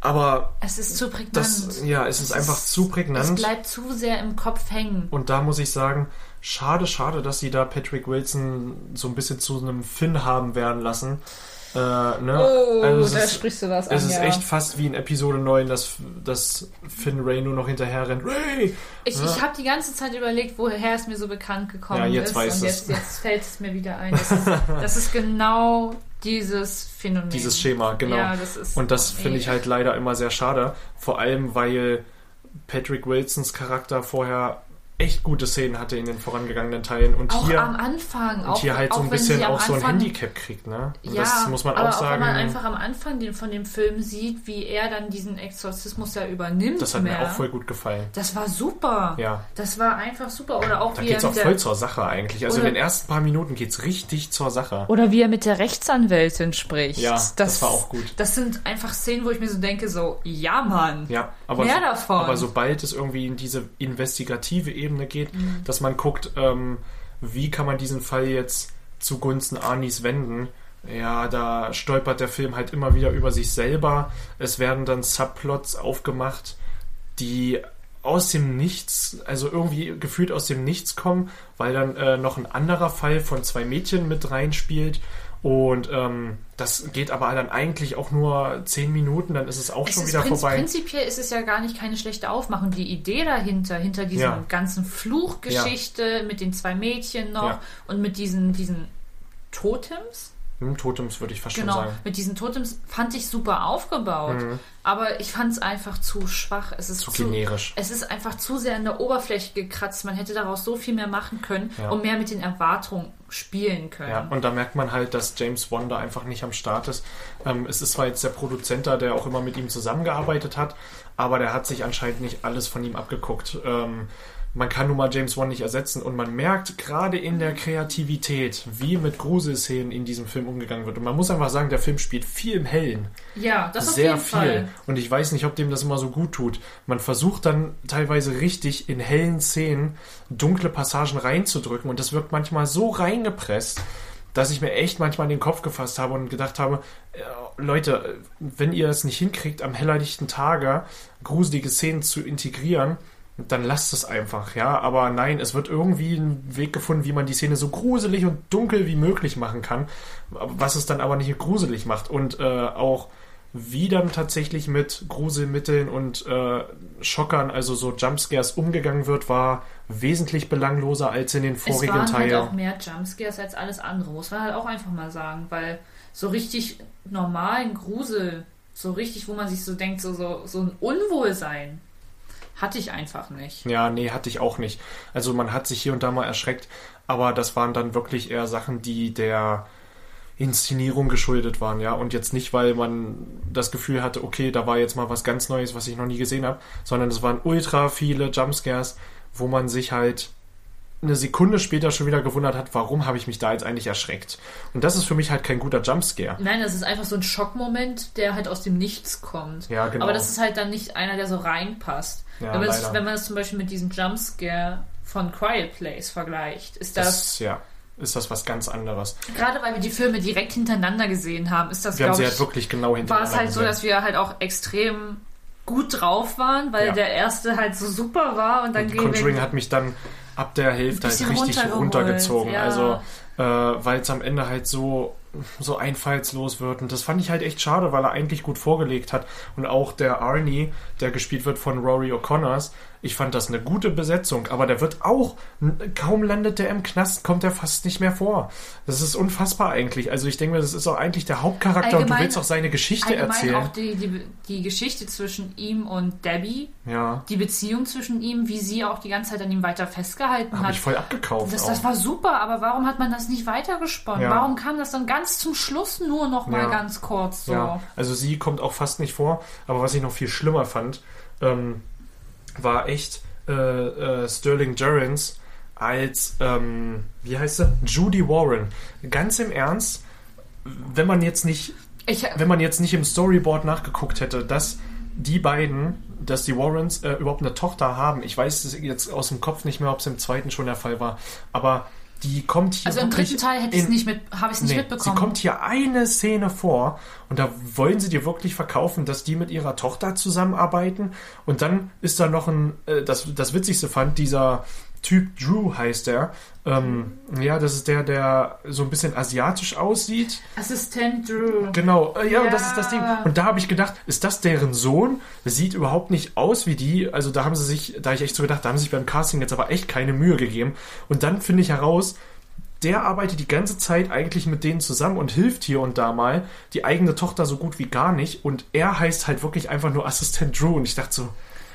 Aber
Es ist zu prägnant.
das, ja, es ist einfach zu
Es
prägnant.
bleibt zu sehr im Kopf hängen.
Und da muss ich sagen, schade, schade, dass sie da Patrick Wilson so ein bisschen zu einem Finn haben werden lassen. Äh, ne? Also es ist,
sprichst du was
es ist echt fast wie in Episode 9, dass, dass Finn Ray nur noch hinterher rennt. Ray!
Ich,
Ja.
ich habe die ganze Zeit überlegt, woher es mir so bekannt gekommen
Ja, jetzt
ist.
weiß
und
es.
jetzt, jetzt fällt es mir wieder ein. Das ist, das ist genau dieses Phänomen.
Dieses Schema, genau.
Ja, das ist,
Und das finde ich halt leider immer sehr schade. Vor allem, weil Patrick Wilsons Charakter vorher echt gute Szenen hatte in den vorangegangenen Teilen. Und
Auch
hier,
am Anfang.
und
auch,
hier halt so
auch
ein bisschen auch so ein
Anfang-
Handicap kriegt, ne? Und
Ja,
das muss man
aber
auch sagen.
wenn man einfach am Anfang den, von dem Film sieht, wie er dann diesen Exorzismus ja übernimmt.
das hat
mehr.
mir auch voll gut gefallen.
Das war super.
Ja.
Das war einfach super. Oder auch
Da
wie
geht's
er
auch voll zur Sache eigentlich. Also in den ersten paar Minuten geht's richtig zur Sache.
Oder wie er mit der Rechtsanwältin spricht.
Ja, das war auch gut.
Das sind einfach Szenen, wo ich mir so denke, so, ja, Mann.
Ja, aber,
Mehr
so,
davon.
aber sobald es irgendwie in diese investigative Ebene geht,
Mhm.
dass man guckt, ähm, wie kann man diesen Fall jetzt zugunsten Arnis wenden, ja, da stolpert der Film halt immer wieder über sich selber. Es werden dann Subplots aufgemacht, die aus dem Nichts, also irgendwie gefühlt aus dem Nichts kommen, weil dann äh, noch ein anderer Fall von zwei Mädchen mit reinspielt Und ähm, das geht aber dann eigentlich auch nur zehn Minuten, dann ist es auch
Es
schon wieder
prinz
vorbei.
Prinzipiell ist es ja gar nicht keine schlechte Aufmachung. Die Idee dahinter, hinter diesem
Ja.
ganzen Fluchgeschichte mit den zwei Mädchen noch
Ja.
und mit diesen, diesen Totems,
Hm, Totems würde ich fast
genau,
schon sagen.
mit diesen Totems fand ich super aufgebaut. Aber ich fand es einfach zu schwach. Es ist
Mhm. Zu generisch.
Es ist einfach zu sehr an der Oberfläche gekratzt. Man hätte daraus so viel mehr machen können
Ja.
und mehr mit den Erwartungen spielen können.
Ja, und da merkt man halt, dass James Wan einfach nicht am Start ist. Ähm, es ist zwar jetzt der Produzent da, der auch immer mit ihm zusammengearbeitet hat, aber der hat sich anscheinend nicht alles von ihm abgeguckt. Ähm, man kann nun mal James Wan nicht ersetzen und man merkt gerade in der Kreativität, wie mit Gruselszenen in diesem Film umgegangen wird. Und man muss einfach sagen, der Film spielt viel im Hellen.
Ja, das auf
sehr viel.
Fall.
Und ich weiß nicht, ob dem das immer so gut tut. Man versucht dann teilweise richtig in hellen Szenen dunkle Passagen reinzudrücken und das wirkt manchmal so reingepresst, dass ich mir echt manchmal in den Kopf gefasst habe und gedacht habe, äh, Leute, wenn ihr es nicht hinkriegt, am hellerlichten Tage gruselige Szenen zu integrieren, dann lasst es einfach, ja. Aber nein, es wird irgendwie ein Weg gefunden, wie man die Szene so gruselig und dunkel wie möglich machen kann, was es dann aber nicht gruselig macht. Und äh, auch wie dann tatsächlich mit Gruselmitteln und äh, Schockern, also so Jumpscares umgegangen wird, war wesentlich belangloser als in den
Es
vorigen
waren halt
Teilen.
auch mehr Jumpscares als alles andere, muss man halt auch einfach mal sagen, weil so richtig normalen Grusel, so richtig, wo man sich so denkt, so, so, so ein Unwohlsein, hatte ich einfach nicht.
Ja, nee, hatte ich auch nicht. Also man hat sich hier und da mal erschreckt, aber das waren dann wirklich eher Sachen, die der Inszenierung geschuldet waren, ja. Und jetzt nicht, weil man das Gefühl hatte, okay, da war jetzt mal was ganz Neues, was ich noch nie gesehen habe, sondern es waren ultra viele Jumpscares, wo man sich halt eine Sekunde später schon wieder gewundert hat, warum habe ich mich da jetzt eigentlich erschreckt. Und das ist für mich halt kein guter Jumpscare.
Nein, das ist einfach so ein Schockmoment, der halt aus dem Nichts kommt.
Ja, genau.
Aber das ist halt dann nicht einer, der so reinpasst.
Ja,
wenn, man das,
leider.
wenn man das zum Beispiel mit diesem Jumpscare von Quiet Place vergleicht, ist das,
Das, ja, ist das was ganz anderes.
gerade weil wir die Filme direkt hintereinander gesehen haben, ist das, glaube
sie
ich,
halt wirklich genau
war
hintereinander
es halt so,
gesehen.
dass wir halt auch extrem gut drauf waren, weil
Ja.
der erste halt so super war und dann
Und Conjuring hat mich dann ab der Hälfte halt richtig runtergezogen.
ja.
Also, äh, weil es am Ende halt so, so einfallslos wird. Und das fand ich halt echt schade, weil er eigentlich gut vorgelegt hat. Und auch der Arnie, der gespielt wird von Rory O'Connors, ich fand das eine gute Besetzung. Aber der wird auch, kaum landet der im Knast, kommt er fast nicht mehr vor. Das ist unfassbar eigentlich. Also ich denke mir, das ist auch eigentlich der Hauptcharakter und du
Allgemein-
willst auch seine Geschichte
allgemein
erzählen.
auch die, die, die Geschichte zwischen ihm und Debbie,
Ja,
die Beziehung zwischen ihm, wie sie auch die ganze Zeit an ihm weiter festgehalten
habe
hat.
ich voll abgekauft.
Das, das war super, aber warum hat man das nicht weitergesponnen?
Ja.
Warum kam das dann ganz zum Schluss nur noch mal
Ja.
ganz kurz so?
Ja, also sie kommt auch fast nicht vor. Aber was ich noch viel schlimmer fand, ähm, war echt äh, äh, Sterling Durrance als, ähm, wie heißt sie? Judy Warren. Ganz im Ernst, wenn man jetzt nicht,
Ich,
wenn man jetzt nicht im Storyboard nachgeguckt hätte, dass die beiden, dass die Warrens äh, überhaupt eine Tochter haben. Ich weiß jetzt aus dem Kopf nicht mehr, ob es im zweiten schon der Fall war. Aber die kommt hier
also im dritten Teil hätte ich es nicht mit, habe ich es nicht
Nee,
mitbekommen.
Sie kommt hier eine Szene vor und da wollen sie dir wirklich verkaufen, dass die mit ihrer Tochter zusammenarbeiten und dann ist da noch ein, äh, das, das Witzigste fand, dieser Typ Drew heißt er. Ähm, ja, das ist der, der so ein bisschen asiatisch aussieht.
Assistent Drew.
Genau, äh, ja,
Ja.
das ist das Ding. Und da habe ich gedacht, ist das deren Sohn? Das sieht überhaupt nicht aus wie die. Also da haben sie sich, da hab ich echt so gedacht, da haben sie sich beim Casting jetzt aber echt keine Mühe gegeben. Und dann finde ich heraus, der arbeitet die ganze Zeit eigentlich mit denen zusammen und hilft hier und da mal. Die eigene Tochter so gut wie gar nicht. Und er heißt halt wirklich einfach nur Assistent Drew. Und ich dachte so,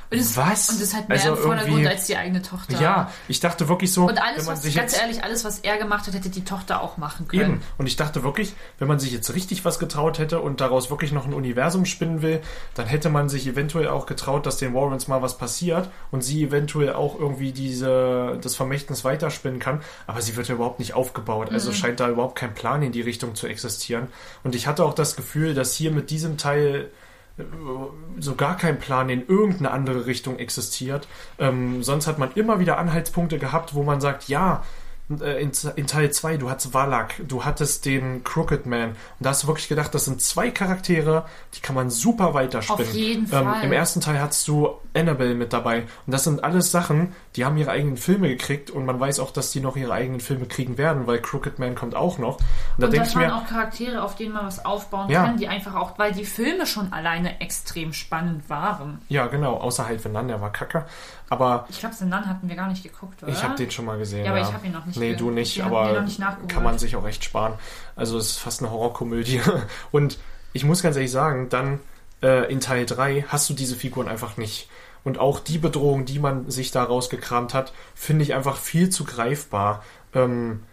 Und es,
was?
Und es ist halt mehr
Also
im Vordergrund als die eigene Tochter.
ja, ich dachte wirklich so,
Und alles,
wenn man
was, ganz
jetzt
ehrlich, alles, was er gemacht hat, hätte die Tochter auch machen können.
Eben. Und ich dachte wirklich, wenn man sich jetzt richtig was getraut hätte und daraus wirklich noch ein Universum spinnen will, dann hätte man sich eventuell auch getraut, dass den Warrens mal was passiert und sie eventuell auch irgendwie diese, das Vermächtnis weiterspinnen kann. Aber sie wird ja überhaupt nicht aufgebaut. Also scheint da überhaupt kein Plan in die Richtung zu existieren. Und ich hatte auch das Gefühl, dass hier mit diesem Teil so gar kein Plan in irgendeine andere Richtung existiert. Ähm, sonst hat man immer wieder Anhaltspunkte gehabt, wo man sagt, ja, in, in Teil 2, du hattest Valak, du hattest den Crooked Man. Und da hast du wirklich gedacht, das sind zwei Charaktere, die kann man super weiterspinnen.
Auf jeden
ähm,
Fall.
Im ersten Teil hattest du Annabelle mit dabei. Und das sind alles Sachen, die haben ihre eigenen Filme gekriegt und man weiß auch, dass die noch ihre eigenen Filme kriegen werden, weil Crooked Man kommt auch noch. Und da
Und
denke
das
ich
waren
mir,
auch Charaktere, auf denen man was aufbauen
Ja.
kann, die einfach auch, weil die Filme schon alleine extrem spannend waren.
ja genau, außer halt Venan, der war kacke. Aber
Ich glaube, Sinan hatten wir gar nicht geguckt, oder?
Ich habe den schon mal gesehen.
Ja, aber ich hab ihn noch nicht
Nee, du nicht, aber
nicht
kann man sich auch echt sparen. Also es ist fast eine Horrorkomödie. Und ich muss ganz ehrlich sagen, dann äh, in Teil 3 hast du diese Figuren einfach nicht. Und auch die Bedrohung, die man sich da rausgekramt hat, finde ich einfach viel zu greifbar. Ähm, äh,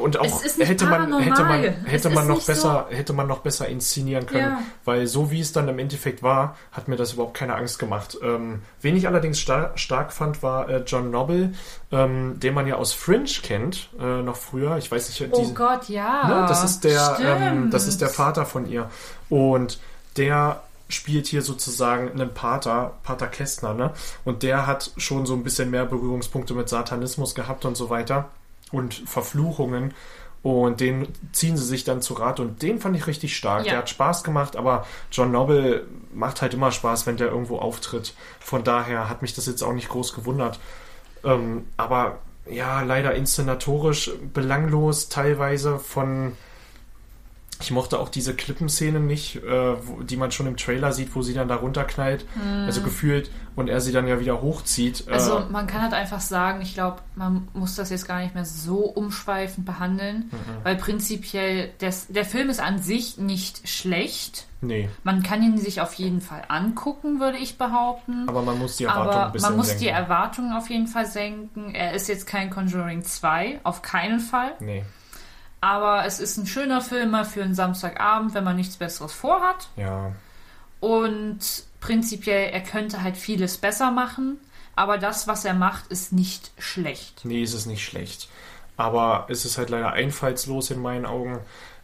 und auch hätte man hätte man hätte man noch besser hätte man noch besser inszenieren können,
Ja.
weil so wie es dann im Endeffekt war, hat mir das überhaupt keine Angst gemacht. Ähm, wen ich allerdings star stark fand, war äh, John Noble, ähm, den man ja aus Fringe kennt, äh, noch früher. Ich weiß nicht,
Oh
diese,
Gott, ja.
ne, das ist der, ähm, das ist der Vater von ihr und der spielt hier sozusagen einen Pater, Pater Kästner, ne? Und der hat schon so ein bisschen mehr Berührungspunkte mit Satanismus gehabt und so weiter und Verfluchungen. Und den ziehen sie sich dann zu Rat und den fand ich richtig stark.
Ja.
Der hat Spaß gemacht, aber John Noble macht halt immer Spaß, wenn der irgendwo auftritt. Von daher hat mich das jetzt auch nicht groß gewundert. Ähm, aber ja, leider inszenatorisch belanglos, teilweise von. Ich mochte auch diese Klippenszene nicht, äh, wo, die man schon im Trailer sieht, wo sie dann da runterknallt. Also gefühlt und er sie dann ja wieder hochzieht.
Hm. Also
äh,
man kann halt einfach sagen, ich glaube, man muss das jetzt gar nicht mehr so umschweifend behandeln,
Mhm.
weil prinzipiell des, der Film ist an sich nicht schlecht.
nee,
Man kann ihn sich auf jeden Fall angucken, würde ich behaupten.
aber man muss die Erwartung ein
Aber
bisschen
man muss
senken.
die Erwartungen auf jeden Fall senken. Er ist jetzt kein Conjuring 2, auf keinen Fall.
Nee,
Aber es ist ein schöner Film mal für einen Samstagabend, wenn man nichts Besseres vorhat.
ja.
Und prinzipiell, er könnte halt vieles besser machen. Aber das, was er macht, ist nicht schlecht.
Nee, es ist nicht schlecht. Aber es ist halt leider einfallslos in meinen Augen.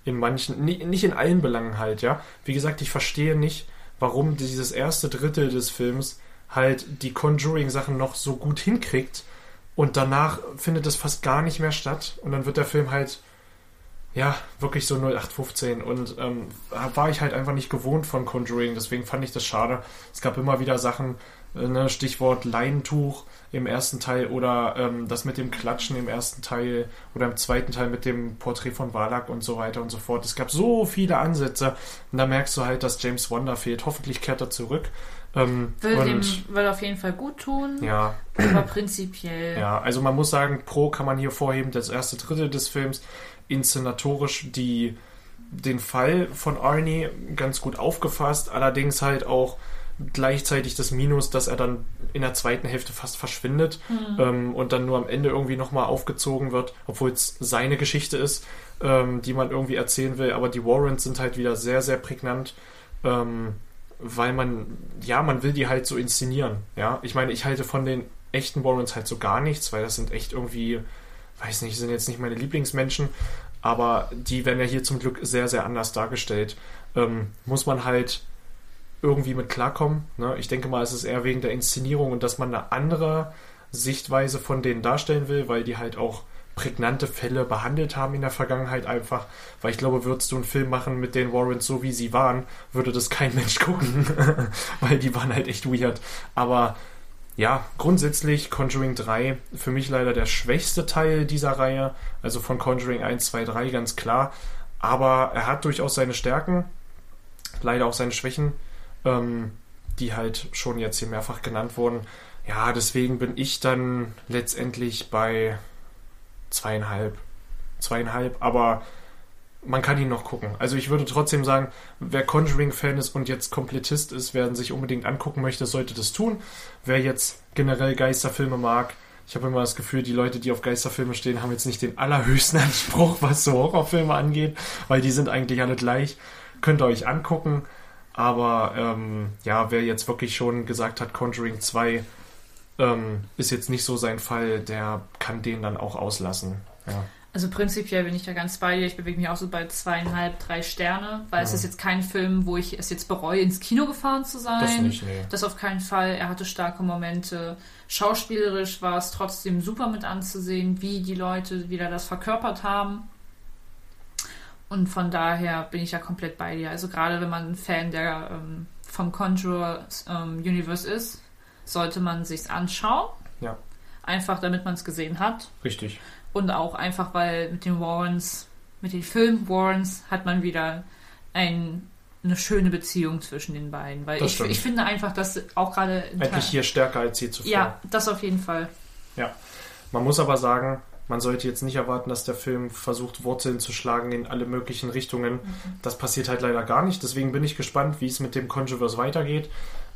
In manchen, ni- nicht in allen Belangen halt, ja. Wie gesagt, ich verstehe nicht, warum dieses erste Drittel des Films halt die Conjuring-Sachen noch so gut hinkriegt und danach findet es fast gar nicht mehr statt und dann wird der Film halt ja, wirklich so 0815 und ähm, war ich halt einfach nicht gewohnt von Conjuring, deswegen fand ich das schade. Es gab immer wieder Sachen, äh, ne, Stichwort Leintuch im ersten Teil oder ähm, das mit dem Klatschen im ersten Teil oder im zweiten Teil mit dem Porträt von Wallach und so weiter und so fort. Es gab so viele Ansätze und da merkst du halt, dass James Wonder fehlt. Hoffentlich kehrt er zurück. Ähm,
Will dem will auf jeden Fall gut tun.
ja,
Aber prinzipiell.
ja, also man muss sagen, Pro kann man hier vorheben, das erste Drittel des Films, inszenatorisch die, den Fall von Arnie ganz gut aufgefasst, allerdings halt auch gleichzeitig das Minus, dass er dann in der zweiten Hälfte fast verschwindet ähm, und dann nur am Ende irgendwie nochmal aufgezogen wird, obwohl es seine Geschichte ist, ähm, die man irgendwie erzählen will, aber die Warrants sind halt wieder sehr, sehr prägnant. Ähm, weil man, ja, man will die halt so inszenieren. Ja, ich meine, ich halte von den echten Warrens halt so gar nichts, weil das sind echt irgendwie, weiß nicht, sind jetzt nicht meine Lieblingsmenschen, aber die werden ja hier zum Glück sehr, sehr anders dargestellt. Ähm, muss man halt irgendwie mit klarkommen. Ne? Ich denke mal, es ist eher wegen der Inszenierung und dass man eine andere Sichtweise von denen darstellen will, weil die halt auch prägnante Fälle behandelt haben in der Vergangenheit einfach, weil ich glaube, würdest du einen Film machen mit den Warrens so wie sie waren, würde das kein Mensch gucken, weil die waren halt echt weird. Aber ja, grundsätzlich Conjuring 3 für mich leider der schwächste Teil dieser Reihe, also von Conjuring 1, 2, 3 ganz klar, aber er hat durchaus seine Stärken, leider auch seine Schwächen, ähm, die halt schon jetzt hier mehrfach genannt wurden. Ja, deswegen bin ich dann letztendlich bei zweieinhalb. Zweieinhalb, aber man kann ihn noch gucken. Also ich würde trotzdem sagen, wer Conjuring-Fan ist und jetzt Komplettist ist, wer ihn sich unbedingt angucken möchte, sollte das tun. Wer jetzt generell Geisterfilme mag, ich habe immer das Gefühl, die Leute, die auf Geisterfilme stehen, haben jetzt nicht den allerhöchsten Anspruch, was so Horrorfilme angeht, weil die sind eigentlich alle gleich. Könnt ihr euch angucken. Aber ähm, ja, wer jetzt wirklich schon gesagt hat, Conjuring 2 ähm, ist jetzt nicht so sein Fall, der kann den dann auch auslassen. Ja.
Also prinzipiell bin ich da ganz bei dir. Ich bewege mich auch so bei zweieinhalb, drei Sterne, weil es ist jetzt kein Film, wo ich es jetzt bereue, ins Kino gefahren zu sein.
Das nicht, nee.
Das auf keinen Fall. Er hatte starke Momente. Schauspielerisch war es trotzdem super mit anzusehen, wie die Leute wieder das verkörpert haben. Und von daher bin ich ja komplett bei dir. Also gerade wenn man ein Fan der ähm, vom Conjure ähm, Universe ist, sollte man sich's anschauen.
Ja,
Einfach damit man es gesehen hat.
richtig.
Und auch einfach, weil mit den Warrens, mit den Film Warrens hat man wieder ein, eine schöne Beziehung zwischen den beiden. Weil ich, ich finde einfach, dass auch gerade.
Endlich hier stärker als je zuvor.
Ja, das auf jeden Fall.
Ja. Man muss aber sagen, man sollte jetzt nicht erwarten, dass der Film versucht, Wurzeln zu schlagen in alle möglichen Richtungen.
Mhm.
Das passiert halt leider gar nicht. Deswegen bin ich gespannt, wie es mit dem Controverse weitergeht.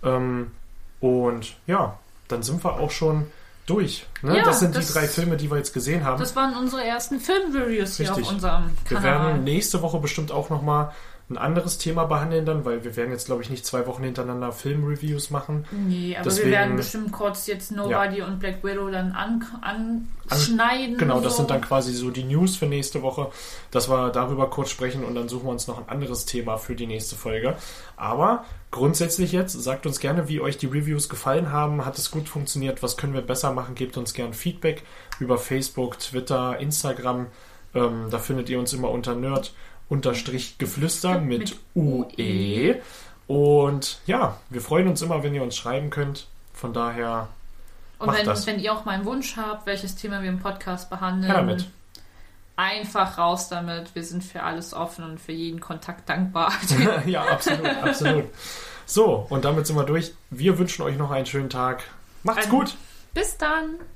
Ähm, und ja, dann sind wir auch schon durch. Ne?
Ja,
das sind
das-
die drei Filme, die wir jetzt gesehen haben.
Das waren unsere ersten Filmreviews hier auf unserem
Wir
Kanal.
werden nächste Woche bestimmt auch nochmal ein anderes Thema behandeln dann, weil wir werden jetzt, glaube ich, nicht zwei Wochen hintereinander Filmreviews machen.
Nee, aber
Deswegen-
wir werden bestimmt kurz jetzt Nobody und Black Widow dann an, anschneiden.
Genau, das
so.
sind dann quasi so die News für nächste Woche, dass wir darüber kurz sprechen und dann suchen wir uns noch ein anderes Thema für die nächste Folge. Aber grundsätzlich jetzt, sagt uns gerne, wie euch die Reviews gefallen haben. Hat es gut funktioniert? Was können wir besser machen? Gebt uns gerne Feedback über Facebook, Twitter, Instagram. Ähm, da findet ihr uns immer unter Nerd unterstrich Geflüster mit
Mit
UE. Und ja, wir freuen uns immer, wenn ihr uns schreiben könnt. Von daher
Und
macht
wenn,
das.
wenn ihr auch mal einen Wunsch habt, welches Thema wir im Podcast behandeln,
Her damit.
einfach raus damit. Wir sind für alles offen und für jeden Kontakt dankbar.
ja, absolut, absolut. So, und damit sind wir durch. Wir wünschen euch noch einen schönen Tag. Macht's
Ein-
gut.
Bis dann!